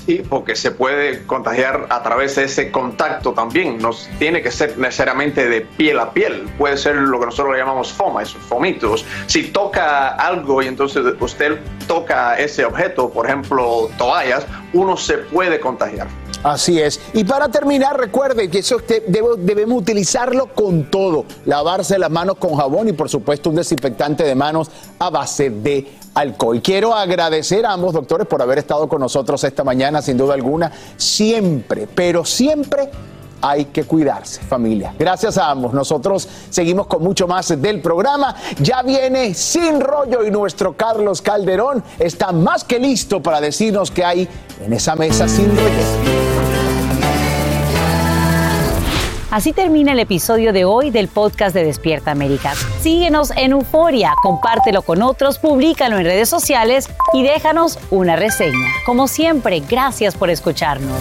Sí, porque se puede contagiar a través de ese contacto también. No tiene que ser necesariamente de piel a piel. Puede ser lo que nosotros le llamamos foma, esos fomitos. Si toca algo y entonces usted toca ese objeto, por ejemplo, toallas, uno se puede contagiar. Así es. Y para terminar, recuerde que eso debemos utilizarlo con todo. Lavarse las manos con jabón y por supuesto un desinfectante de manos a base de alcohol. Quiero agradecer a ambos doctores por haber estado con nosotros esta mañana, sin duda alguna. Siempre, pero siempre hay que cuidarse, familia. Gracias a ambos. Nosotros seguimos con mucho más del programa. Ya viene sin rollo y nuestro Carlos Calderón está más que listo para decirnos qué hay en esa mesa sin rollo. Así termina el episodio de hoy del podcast de Despierta América. Síguenos en Euforia, compártelo con otros, públicalo en redes sociales y déjanos una reseña. Como siempre, gracias por escucharnos.